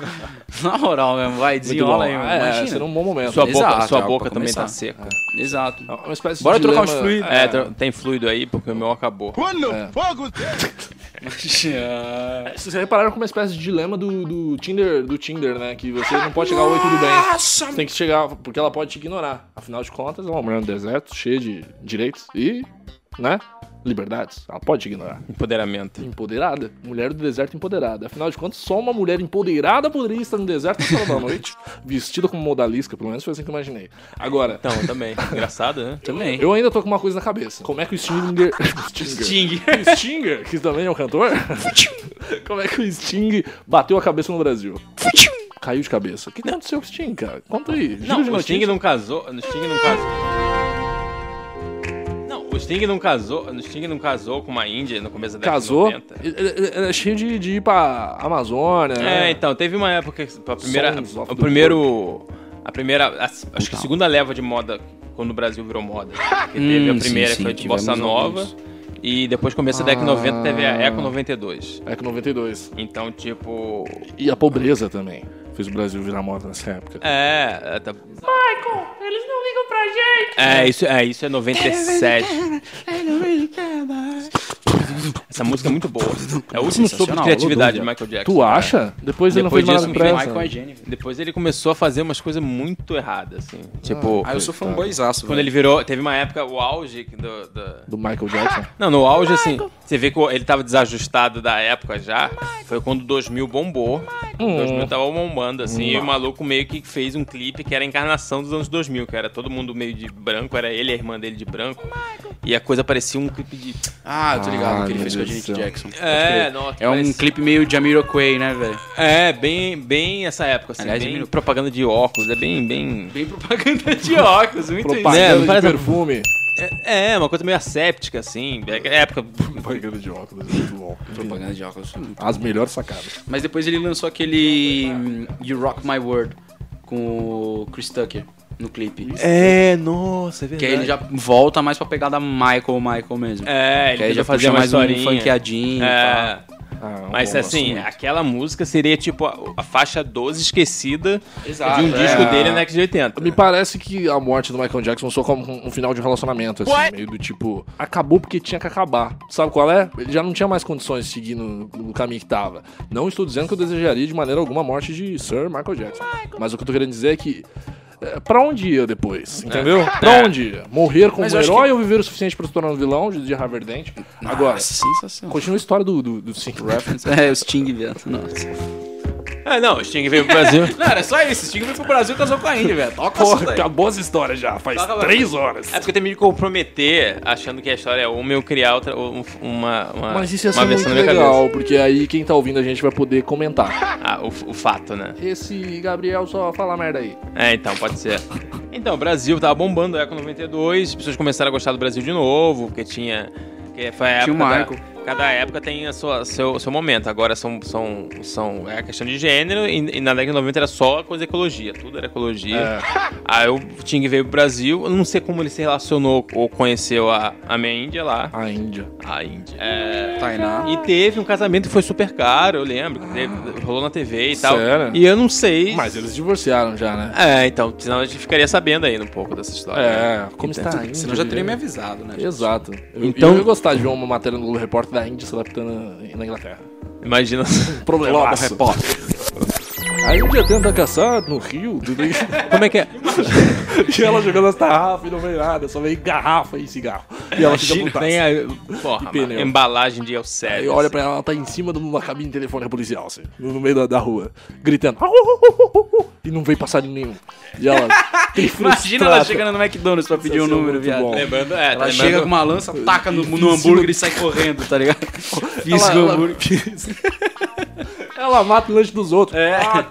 (laughs) Na moral mesmo, vai, desenrola aí, mano. É, Imagina. será um bom momento. Sua boca, Exato, sua é, boca pra também começar. tá seca. Exato. É uma espécie de Bora trocar uns dilema- fluidos. É, tra- tem fluido aí porque o meu acabou. Fuck was that? Vocês repararam como uma espécie de dilema do, do Tinder, do Tinder, né? Que você não pode chegar oi, tudo bem. Você tem que chegar, porque ela pode te ignorar. Afinal de contas, ela é uma mulher no deserto, cheia de direitos e, né? Liberdades. Ela pode ignorar. Empoderamento. Empoderada. Mulher do deserto empoderada. Afinal de contas, só uma mulher empoderada poderia estar no deserto na sala da noite, (laughs) vestida como modalisca, pelo menos foi assim que eu imaginei. Agora, Então, também. (laughs) Engraçado, né? Também. eu ainda tô com uma coisa na cabeça. Como é que o Stinger. (laughs) Stinger. Sting. O Stinger, que também é um cantor, como é que o Sting bateu a cabeça no Brasil? Caiu de cabeça. O que aconteceu com o Sting, cara? Conta aí. Não, o. Sting não casou. O Sting não casou. O Sting não casou. O Sting não casou com uma índia no começo da década Casou. de 90. Ele, ele- ele é cheio de, de ir pra Amazônia, É, né? então, teve uma época que a primeira. Sons O primeiro. A primeira. a- acho que a segunda leva de moda quando o Brasil virou moda. (laughs) Que teve Hum, a primeira sim, que foi de Bossa Nova. alguns. E depois começo da década de 90 teve a Ah. Eco 92. É que 92. Então, tipo. E a pobreza também. Fez o Brasil virar moda nessa época. É. é, tá- Michael, eles não ligam pra gente. É, isso é, isso é 97. Essa música é muito boa. É o último sopro de criatividade de. Michael Jackson. Tu acha? Depois ele Depois não fez disso, nada. Michael. Depois ele começou a fazer umas coisas muito erradas, assim. Tipo, Ah, eu sou fanboyzaço, quando ele virou. Teve uma época, o auge do. do- Do Michael Jackson. Não, no auge, assim, você vê que ele tava desajustado da época já. Foi quando 2000 bombou. Hum. 2000 tava bombando, assim, e o maluco meio que fez um clipe que era a encarnação dos anos 2000, que era todo mundo meio de branco, era ele e a irmã dele de branco. E a coisa parecia um clipe de. Ah, eu tô ligado, Ah, que ele fez com a Janet. Jackson. É, nossa, É um parecia- clipe meio Jamiroquai, né, velho? É, bem, bem essa época, assim, Aliás, bem propaganda de óculos, é bem, bem... Bem propaganda de óculos, muito Né, Propaganda não de parece- perfume. É, é, uma coisa meio asséptica, assim, é época... Propaganda de óculos. Muito bom. Propaganda de óculos. As melhores sacadas. Mas depois ele lançou aquele hum, You Rock My World com o Chris Tucker no clipe. É, nossa, é Que aí ele já volta mais pra pegada Michael, Michael mesmo. É, ele que aí já fazia fazia uma mais um historinha. funkeadinho. É. Ah, mas assim, gosto aquela música seria tipo a, a faixa 12 esquecida Exato, de um é. disco dele na década de 80. Me parece que a morte do Michael Jackson soou como um final de um relacionamento, assim, meio do tipo, acabou porque tinha que acabar. Sabe qual é? Ele já não tinha mais condições de seguir no, no caminho que tava. Não estou dizendo que eu desejaria de maneira alguma a morte de Sir Michael Jackson. Mas o que eu tô querendo dizer é que. É, Pra onde ia depois? Entendeu? Pra onde ia? Morrer como um herói ou viver o suficiente pra se tornar um vilão de de Harvard Dent? Agora, Nossa, sensacional. continua a história do, do, do Sync Reference. (laughs) É, o Sting, viado. Nossa. É, não, o Sting veio pro Brasil. (laughs) Não, era só isso. O Sting veio pro Brasil e casou com a Índia, velho. Toca Porra, acabou essa história já, faz Toca, três horas. É porque eu tenho medo de comprometer achando que a história é uma e eu criar outra, um- uma, uma, Mas isso ia uma ser versão muito legal, porque aí quem tá ouvindo a gente vai poder comentar. cabeça. Ah, o, o fato, né? Esse Gabriel só fala merda aí. É, então, pode ser. Então, o Brasil tava bombando, Eco 92, as pessoas começaram a gostar do Brasil de novo, porque tinha... Que foi a Tinha o época da-. Cada época tem a sua, seu, seu momento. Agora são, são, são é a questão de gênero e, e na década de 90 era só a coisa ecologia. Tudo era ecologia. É. (laughs) Aí o Ting veio pro Brasil. Eu não sei como ele se relacionou ou conheceu a, a minha Índia lá. A Índia. A Índia. É, Tainá. e teve um casamento que foi super caro, eu lembro. que teve- rolou na TV e tal. Sério? E eu não sei. Mas eles divorciaram já, né? É, então, senão a gente ficaria sabendo ainda um pouco dessa história. É, como está a Índia? Senão já teria me avisado, né? Exato. Eu, Então- eu ia gostar de ver uma matéria no Globo Repórter da Índia se adaptando na Inglaterra. Imagina. Problemaço. Repórter. A Índia tenta caçar no rio. tudo aí. (laughs) Como é que é? e ela jogando as tarrafas e não vem nada, só vem garrafa e cigarro. E ela fica Imagina, putaça. tem a porra, mano, embalagem de Elsério. Aí olha pra ela, ela tá em cima de uma cabine telefônica policial, assim, no meio da, da rua, gritando. E não vem passarinho nenhum. E ela (laughs) Imagina ela chegando no McDonald's pra pedir um Isso número, viado. bom. Lembrando, é, Ela tá chega lembrando- com uma lança, taca no, E no hambúrguer e sai correndo, tá ligado? (laughs) Fisga o ela, hambúrguer. Ela mata o lanche dos outros. É. Ah,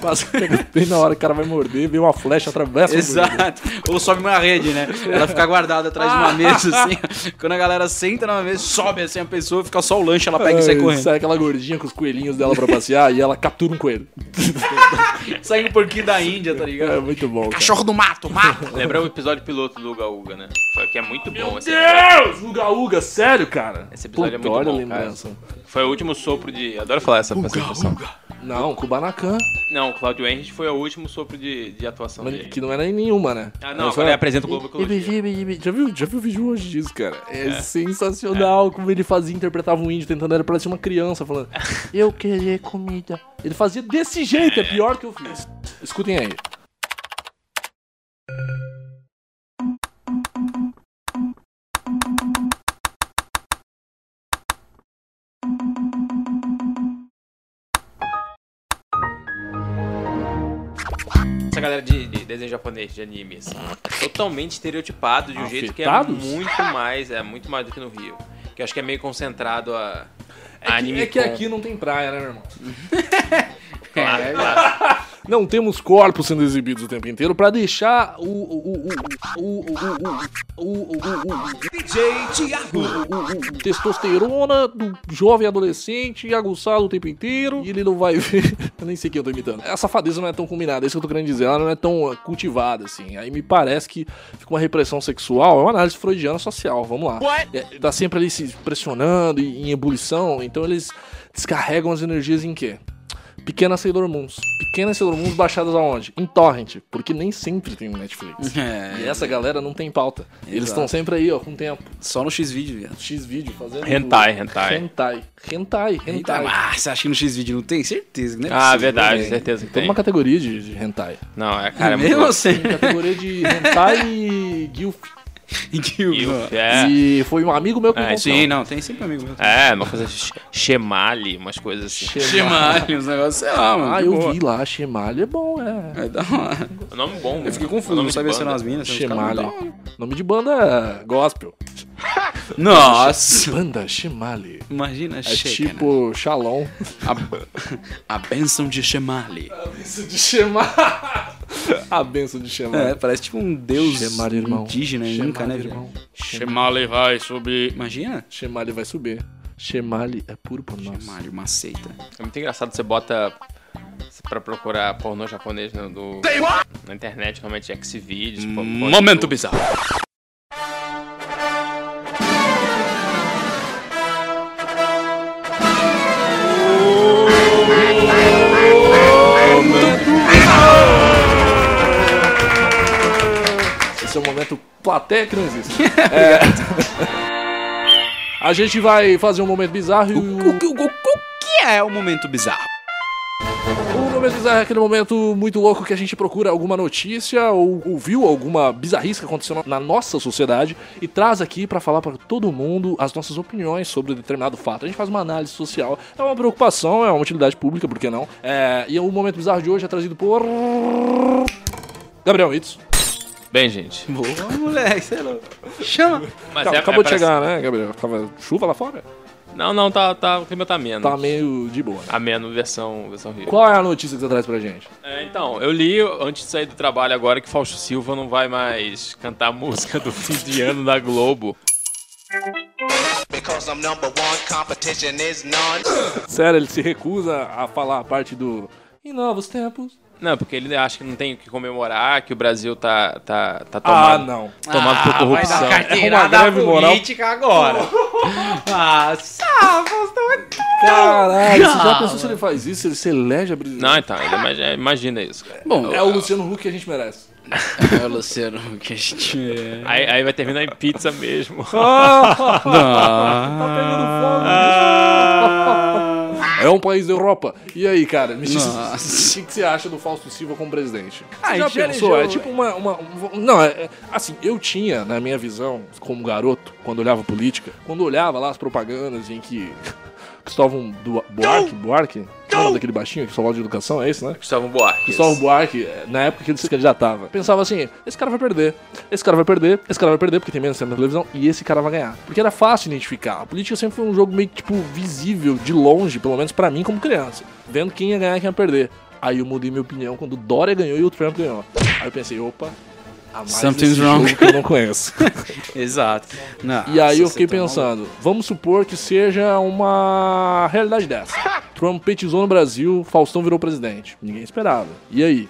passa bem na hora que o cara vai morder, vem uma flecha, atravessa. Exato. Ou sobe uma rede, né? Ela fica guardada atrás de uma mesa, assim. Quando a galera senta numa mesa, sobe assim a pessoa, fica só o lanche, ela pega e sai Ai, correndo. Sai aquela gordinha com os coelhinhos dela pra passear e ela captura um coelho. (laughs) Sai um porquinho da Índia, tá ligado? É muito bom. Cara. Cachorro do mato, mato. (laughs) Lembra o episódio piloto do Uga Uga, né? Foi que é muito bom esse episódio. Deus! Uga Uga, sério, cara? Esse episódio é muito olha bom, a lembrança. Foi o último sopro de. Adoro falar essa, essa expressão. Não, Kubanacan, Não, o Claudio Henrich foi o último sopro de, de atuação mas dele. que não era nenhuma, né? Ah, não, só- agora ele apresenta o Globo. Já viu, já viu o vídeo hoje disso, cara? É, sensacional como ele fazia, interpretava um índio tentando, era parecia uma criança falando (laughs) Eu querer comida. Ele fazia desse jeito, é pior que eu fiz. Escutem aí. Desenho japonês, de anime, assim, totalmente estereotipado de um jeito que é Afetados? muito mais, é muito mais do que no Rio. Que eu acho que é meio concentrado a, É a que, anime é que com- aqui não tem praia, né, meu irmão? (laughs) Claro, claro. Não temos corpos sendo exibidos o tempo inteiro para deixar o o o o o o DJ Thiago testosterona do jovem adolescente aguçado o tempo inteiro e ele não vai ver. Eu nem sei quem eu tô imitando. Essa safadeza não é tão combinada, é isso que eu tô querendo dizer, ela não é tão cultivada assim. Aí me parece que fica uma repressão sexual, é uma análise freudiana social, vamos lá. É, tá sempre ali se pressionando e em ebulição, então eles descarregam as energias em quê? Pequenas Sailor Moons. Pequenas Sailor Moons baixadas aonde? Em Torrent. Porque nem sempre tem no Netflix. (laughs) É, E essa galera não tem pauta. Eles Exato. estão sempre aí, ó, com tempo. Só no X-Vídeo, viado. X-Vídeo fazendo. Hentai, hentai. Hentai. Hentai, hentai. Ah, você acha que no X-Vídeo não tem? Certeza, né? Ah, verdade, certeza que Tem tem. uma categoria de, de hentai. Não, é, cara, é muito Mesmo louco. assim. Tem categoria de hentai e gilf. (laughs) É. E foi um amigo meu que me É, contou. Sim, não, tem sempre amigo meu. É, uma coisa ch- chemali, umas coisas assim. Chemalho, uns negócios, sei lá, mano. Ah, eu boa. vi lá, Chemalho é bom, é. É da hora. O nome bom. Eu fiquei confuso, não sabia se eram as minas. hora. Nome de banda é gospel. (laughs) Nossa! Banda Chemali. Imagina, É chega, né? tipo Shalom. A, a bênção de Shemali. A benção de Shemali. A benção de Shemali. É, parece tipo um deus Shemali, irmão. indígena, Shemali, inca, né? irmão. Shemali vai subir. Imagina? Shemali vai subir. Shemali é puro por nós. Shemali, uma seita. É muito engraçado, você bota pra procurar pornô japonês no, do- na internet, normalmente Xvideos. pô- pô- Momento bizarro. Plateia que não existe. (laughs) É. A gente vai fazer um momento bizarro e O, o, o, o, o que é o momento bizarro? o momento bizarro é aquele momento muito louco que a gente procura alguma notícia ou ouviu alguma bizarrice que aconteceu na nossa sociedade e traz aqui pra falar pra todo mundo as nossas opiniões sobre determinado fato. A gente faz uma análise social, é uma preocupação, é uma utilidade pública, por que não? É, e o momento bizarro de hoje é trazido por Gabriel Itz. Bem, gente. Boa, moleque, sei lá. Chama. Mas Acabou, é- acabou é de pra- chegar, né, Gabriel? Tava chuva lá fora? Não, não, tá, tá, o clima tá ameno. Tá meio de boa. né? Ameno, versão, versão Rio. Qual é a notícia que você traz pra gente? É, então, eu li antes de sair do trabalho agora que Fausto Silva não vai mais cantar a (laughs) música do fim de ano da Globo. Sério, ele se recusa a falar a parte do. Em novos tempos. Não, porque ele acha que não tem o que comemorar, que o Brasil tá, tá, tá Ah, tomado, não. tomado por corrupção. É uma greve moral. política agora. (laughs) ah, Faustão é Caralho, você já pensou se ele faz isso? Ele se elege a presidente? Não, então, imagina, imagina isso. cara. Bom, É o Luciano Huck que a gente merece. é o Luciano que a gente é. (laughs) Aí, aí vai terminar em pizza mesmo. (laughs) Tá É um país da Europa. E aí, cara, me diz o que, que você acha do Fausto Silva como presidente? Ah, já pensou? elegeu- É tipo uma. uma- um- não, é, é- assim, eu tinha, na minha visão, como garoto, quando olhava política, quando olhava lá as propagandas em que. Cristóvão Du- Buarque, Buarque, lembra daquele baixinho que só de educação, é esse, né? Gustavo Buarque. Cristóvão Buarque, eh, na época que ele se candidatava, pensava assim: esse cara vai perder, esse cara vai perder, esse cara vai perder porque tem menos tempo na televisão e esse cara vai ganhar. Porque era fácil identificar. A política sempre foi um jogo meio tipo visível, de longe, pelo menos pra mim como criança, vendo quem ia ganhar e quem ia perder. Aí eu mudei minha opinião quando o Dória ganhou e o Trump ganhou. Aí eu pensei: opa, Something's wrong. jogo que eu não conheço. (laughs) Exato. Não, E aí eu fiquei tá maluco. pensando, vamos supor que seja uma realidade dessa. (laughs) Trump petizou no Brasil, Faustão virou presidente. Ninguém esperava. E aí?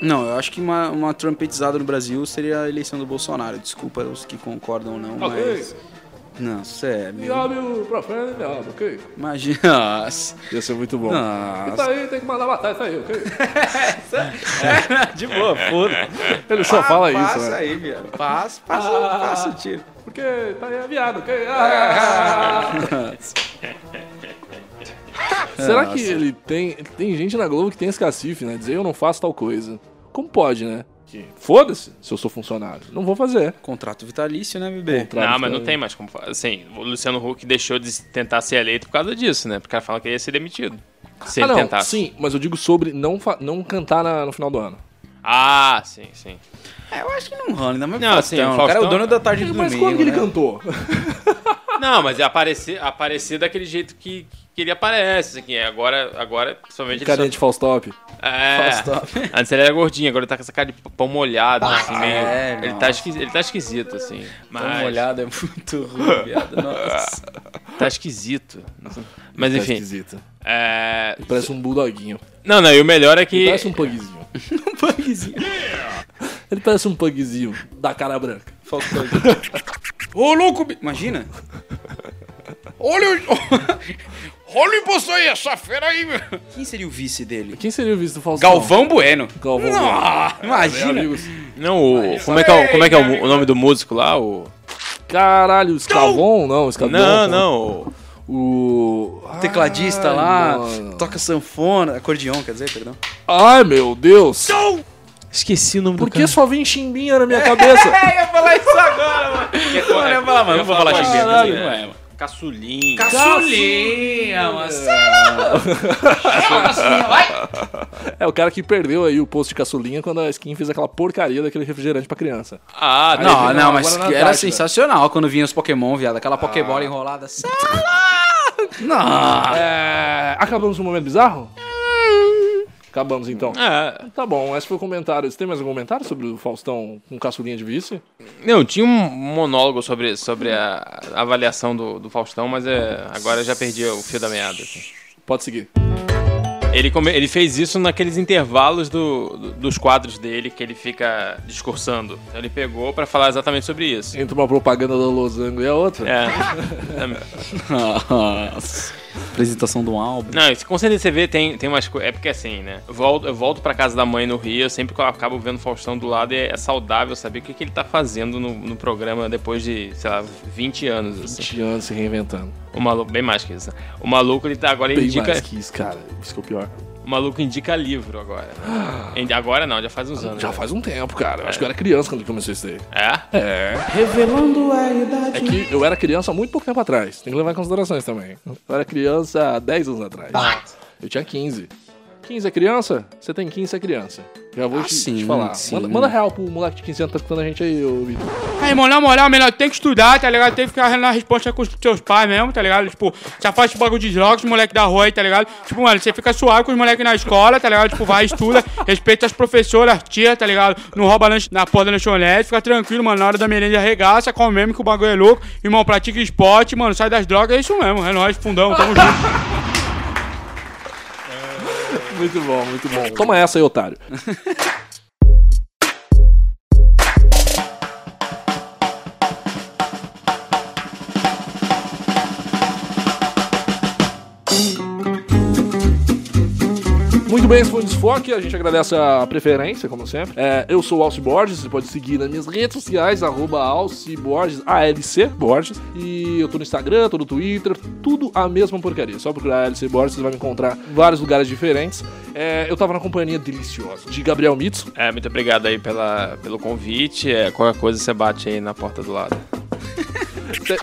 Não, eu acho que uma, uma trumpetizada no Brasil seria a eleição do Bolsonaro. Desculpa os que concordam ou não, mas. Não, sério. Abre o frente, me abre, ok? Imagina. Nossa. Ia ser muito bom. Nossa. Isso aí, tem que mandar matar isso aí, ok? (laughs) De boa, foda. Ele só fala Passa isso, né? aí, viado. Passa, passa, passa o tiro. Porque tá aí viado, ok? Ah! Será que ele tem. Tem gente na Globo que tem esse cacife, né? Dizer eu não faço tal coisa. Como pode, né? Que Foda-se se eu sou funcionário. Não vou fazer. Contrato vitalício, né, bebê? Contrato Não, mas não tem mais como fazer. Assim, o Luciano Huck deixou de tentar ser eleito por causa disso, né? Porque o cara fala que ele ia ser demitido. Se Ah, ele não, tentasse. sim, mas eu digo sobre não, não cantar na- no final do ano. Ah, sim, sim. É, eu acho que não rola, ainda mais Não, Faustão. assim, o O cara é o dono da tarde do Mas domingo, quando que ele né? cantou? (laughs) Não, mas é aparecer, aparecer daquele jeito que, que ele aparece. Assim, é agora, agora, principalmente ele Carinha só- de Faustop. É. (laughs) Antes ele era gordinho, agora ele tá com essa cara de pão molhado, assim, meio. é, ele, tá esquisito, ele tá esquisito, assim. Mas uma olhada, é muito ruim, viado. Nossa. (laughs) tá esquisito. Mas Tá enfim. esquisito. É... Parece um bulldoguinho. Não, não, e o melhor é que. Parece um pugzinho. (laughs) um pugzinho. Ele parece um pugzinho da cara branca. Faustão. Ô, louco! Imagina. Olha o... Olha o imposto aí, essa fera aí, meu. Quem seria o vice dele? Quem seria o vice do Faustão? Galvão Bueno. Galvão Ah, Bueno. imagina. Amigos. Não, o. Como é que é, o, como é, que é o, o nome do músico lá? O. Caralho, Escavon? Não, Escavon. Não, não. o- O. Tecladista Ai, lá, mano. toca sanfona, acordeão, quer dizer, perdão. Ai, meu Deus. Esqueci o nome Por do que só vem chimbinha na minha (laughs) cabeça? É, eu ia falar isso agora, mano. Eu ia falar, mano, não vou falar xinguinha, não é, mano. Caçulinha. Caçulinha, É o cara que perdeu aí o posto de caçulinha quando a skin fez aquela porcaria daquele refrigerante pra criança. Ah, Não, Aí, não, não, mas era Antártida. sensacional quando vinha os Pokémon, viado. Aquela Pokébola enrolada. Não. É... Acabamos no momento bizarro? Acabamos então. É, Tá bom, esse foi o comentário. Você tem mais algum comentário sobre o Faustão com caçulinha de vice? não, tinha um monólogo sobre, sobre a avaliação do, do Faustão, mas é, agora eu já perdi o fio da meada. assim. Pode seguir. Ele, come- ele fez isso naqueles intervalos do, do- dos quadros dele que ele fica discursando. Então ele pegou pra falar exatamente sobre isso. Entre uma propaganda da Losango e a outra. É. (laughs) Apresentação do álbum. Não, isso, com certeza você vê, tem, tem umas coisas. É porque assim, né? Eu volto, eu volto pra casa da mãe no Rio, eu sempre acabo vendo o Faustão do lado e é, é saudável saber o que, que ele tá fazendo no, no programa depois de, sei lá, 20 anos. Assim. 20 anos se reinventando. O maluco, bem mais que isso. né? O maluco, ele tá agora ele Bem indica. mais que isso, cara. Isso que é o pior. O maluco indica livro agora. (gasps) Indi- Agora não, já faz uns anos. Já né? faz um tempo, cara. Eu acho que eu era criança quando começou isso daí. É? É. Revelando a idade. É que eu era criança há muito pouco tempo atrás. Tem que levar em considerações também. Eu era criança há 10 anos atrás. Eu tinha 15. 15 é criança? Você tem 15 é criança. Já vou Ah, te, sim, te falar. sim. Manda, manda real pro moleque de 15 anos que tá escutando a gente aí, ô Vitor. Aí, irmão, na moral, melhor tem que estudar, tá ligado? Tem que ficar na resposta com os seus pais mesmo, tá ligado? Tipo, se afasta o bagulho de drogas, os moleque da rua aí, tá ligado? Tipo, mano, você fica suave com os moleques na escola, tá ligado? Tipo, vai, estuda, (laughs) respeita as professoras, as tia, tá ligado? Não rouba lanche na porta da lanchonete, fica tranquilo, mano. Na hora da merenda arregaça, come mesmo que o bagulho é louco. Irmão, pratica esporte, mano, sai das drogas, é isso mesmo. É nóis, fundão, tamo junto. (laughs) Muito bom, muito bom. Toma essa aí, otário. (laughs) bem, esse foi o Desfoque. A gente agradece a preferência, como sempre. É, eu sou o Alci Borges, você pode seguir nas minhas redes sociais, arroba Alci Borges, ALC Borges. E eu tô no Instagram, tô no Twitter, tudo a mesma porcaria. Só procurar ALC Borges, você vai me encontrar em vários lugares diferentes. É, eu tava na companhia deliciosa de Gabriel Mitsu. É, muito obrigado aí pela, pelo convite. É, qualquer coisa você bate aí na porta do lado.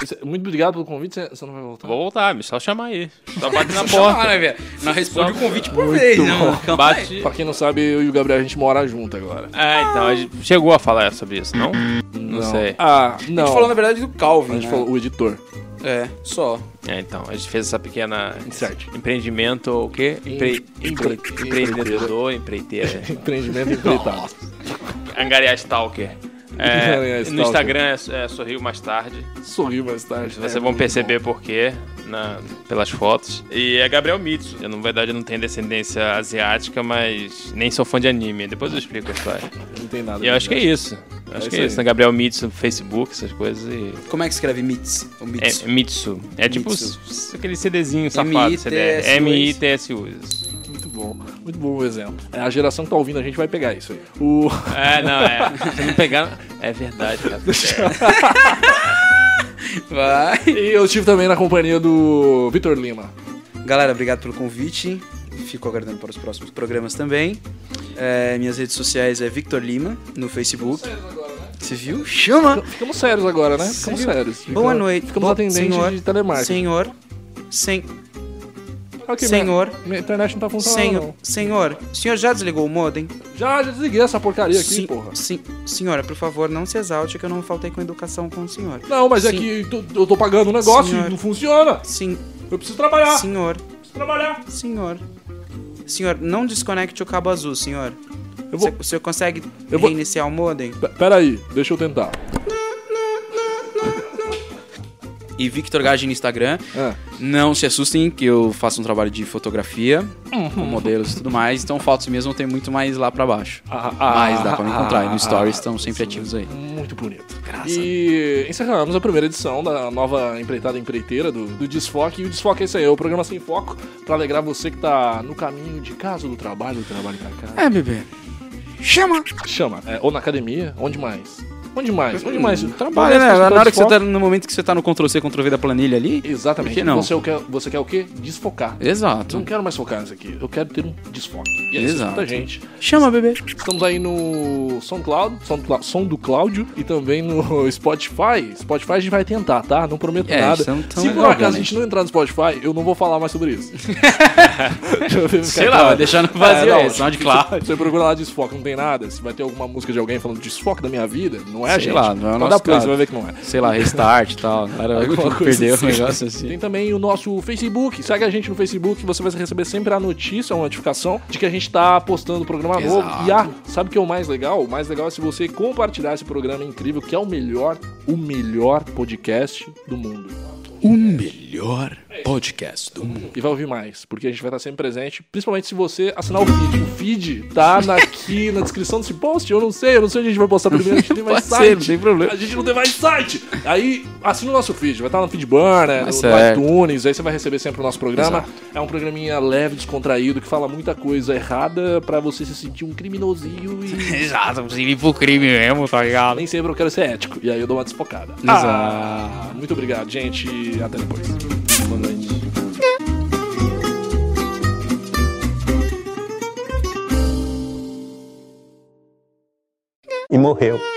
Cê- Muito obrigado pelo convite, você- não vai voltar. Vou voltar, me só chamar aí. Só bate na (laughs) porta. né, velho? Não responde o convite por vez, não. Bate. Pra quem não sabe, eu e o Gabriel a gente mora junto agora. É, então, a gente chegou a falar sobre isso, não? Não, sei. Ah, não. A gente falou, na verdade, do Calvin, A gente né? falou o editor. É, só. É, então, a gente fez essa pequena Insert. empreendimento, o quê? Empre... Empre- empre- Empreendedor, empreiteira. (laughs) Empreendimento empreitado. Angariar Stalker. Angariar É, Stalker. (laughs) no Instagram é, é Sorriu Mais Tarde. Sorriu mais tarde. Vocês É vão perceber por quê na, pelas fotos. E é Gabriel Mitsu. Eu, na verdade, eu não tenho descendência asiática, mas nem sou fã de anime. Depois eu explico a história. Não tem nada. E eu acho que é isso. Eu acho É que isso é isso, né? Gabriel Mitsu no Facebook, essas coisas. E... Como é que escreve Mits? O Mits. É Mitsu. É tipo Mitsu. aquele CDzinho safado. M-I-T-S-U. M-I-T-S-U. Bom. Muito bom o exemplo. É, a geração que tá ouvindo a gente vai pegar isso aí. O... (laughs) É, não, é. Se não pegar. É verdade, cara. (laughs) Vai. E eu estive também na companhia do Vitor Lima. Galera, obrigado pelo convite. Fico aguardando para os próximos programas também. É, minhas redes sociais é Victor Lima, no Facebook. Você viu? Chama! Ficamos sérios agora, né? Ficamos sérios. Boa Ficamos- noite. Ficamos Boa- atendentes senhor. de telemarketing. Senhor. Sen... Senhor. Minha, minha internet não tá funcionando, Senhor. não. Senhor. Senhor já desligou o modem? Já, já desliguei essa porcaria aqui, porra. sim- senhora, por favor, não se exalte que eu não faltei com educação com o senhor. Não, mas é Sim. que tu- eu tô pagando um negócio Senhor. e não funciona. Sim, Eu preciso trabalhar. senhor. Preciso trabalhar. Senhor. Senhor, não desconecte o cabo azul, senhor. Eu vou... Você, o senhor consegue Eu vou- reiniciar o modem? P- Pera aí, deixa eu tentar. E Victor Gage no Instagram. É. Não se assustem que eu faço um trabalho de fotografia Uhum. com modelos e tudo mais. Então fotos mesmo tem muito mais lá pra baixo. Ah, Mas dá pra me encontrar. E ah, no Stories ah, estão sempre ativos aí. Muito bonito. E encerramos a primeira edição da nova empreitada empreiteira do, do Desfoque. E o Desfoque é isso aí, é o programa sem foco pra alegrar você que tá no caminho de casa, do trabalho, do trabalho pra casa. É, bebê. Chama! Chama. É, ou na academia, onde mais? Onde mais? Onde mais? Trabalha, né? Na hora que você tá no momento que você tá no Ctrl-C, Ctrl-V da planilha ali. Exatamente. Por que não? Você, quer, você quer o quê? Desfocar. Exato. Não quero mais focar nisso aqui. Eu quero ter um desfoque. E aí, você Exato. escuta a gente. Chama, bebê. Estamos aí no SoundCloud, SoundCloud, Som do Cláudio e também no (laughs) Spotify. Spotify a gente vai tentar, tá? Não prometo É, nada. tão Se por acaso a gente não entrar no Spotify, eu não vou falar mais sobre isso. (laughs) Sei lá, vai deixar no (laughs) vazio aí, não, SoundCloud. Você procura lá desfoque, não tem nada. Se vai ter alguma música de alguém falando desfoque da minha vida, não é a Sei gente. lá, não é o nosso play, você vai ver que não é. Sei lá, restart e tal. Cara, (laughs) Alguma coisa perdeu assim. o negócio assim. Tem também o nosso Facebook. Segue a gente no Facebook, você vai receber sempre a notícia, uma notificação de que a gente tá postando o programa Exato. novo. E ah, sabe o que é o mais legal? O mais legal é se você compartilhar esse programa incrível, que é o melhor, o melhor podcast do mundo. O melhor podcast do mundo. E vai ouvir mais, porque a gente vai estar sempre presente, principalmente se você assinar o feed. O feed tá na- aqui na descrição desse post. Eu não sei, eu não sei onde a gente vai postar primeiro, a gente (laughs) tem mais ser, site. não tem problema. A gente não tem mais site. Aí assina o nosso feed, vai estar no Feedburner, no, no certo. iTunes, aí você vai receber sempre o nosso programa. É um programinha leve, descontraído, que fala muita coisa errada pra você se sentir um criminosinho e. (laughs) Exato, você ir pro crime mesmo, tá ligado? Nem sempre eu quero ser ético. E aí eu dou uma desfocada. Exato. Ah, muito obrigado, gente. Até depois. E morreu.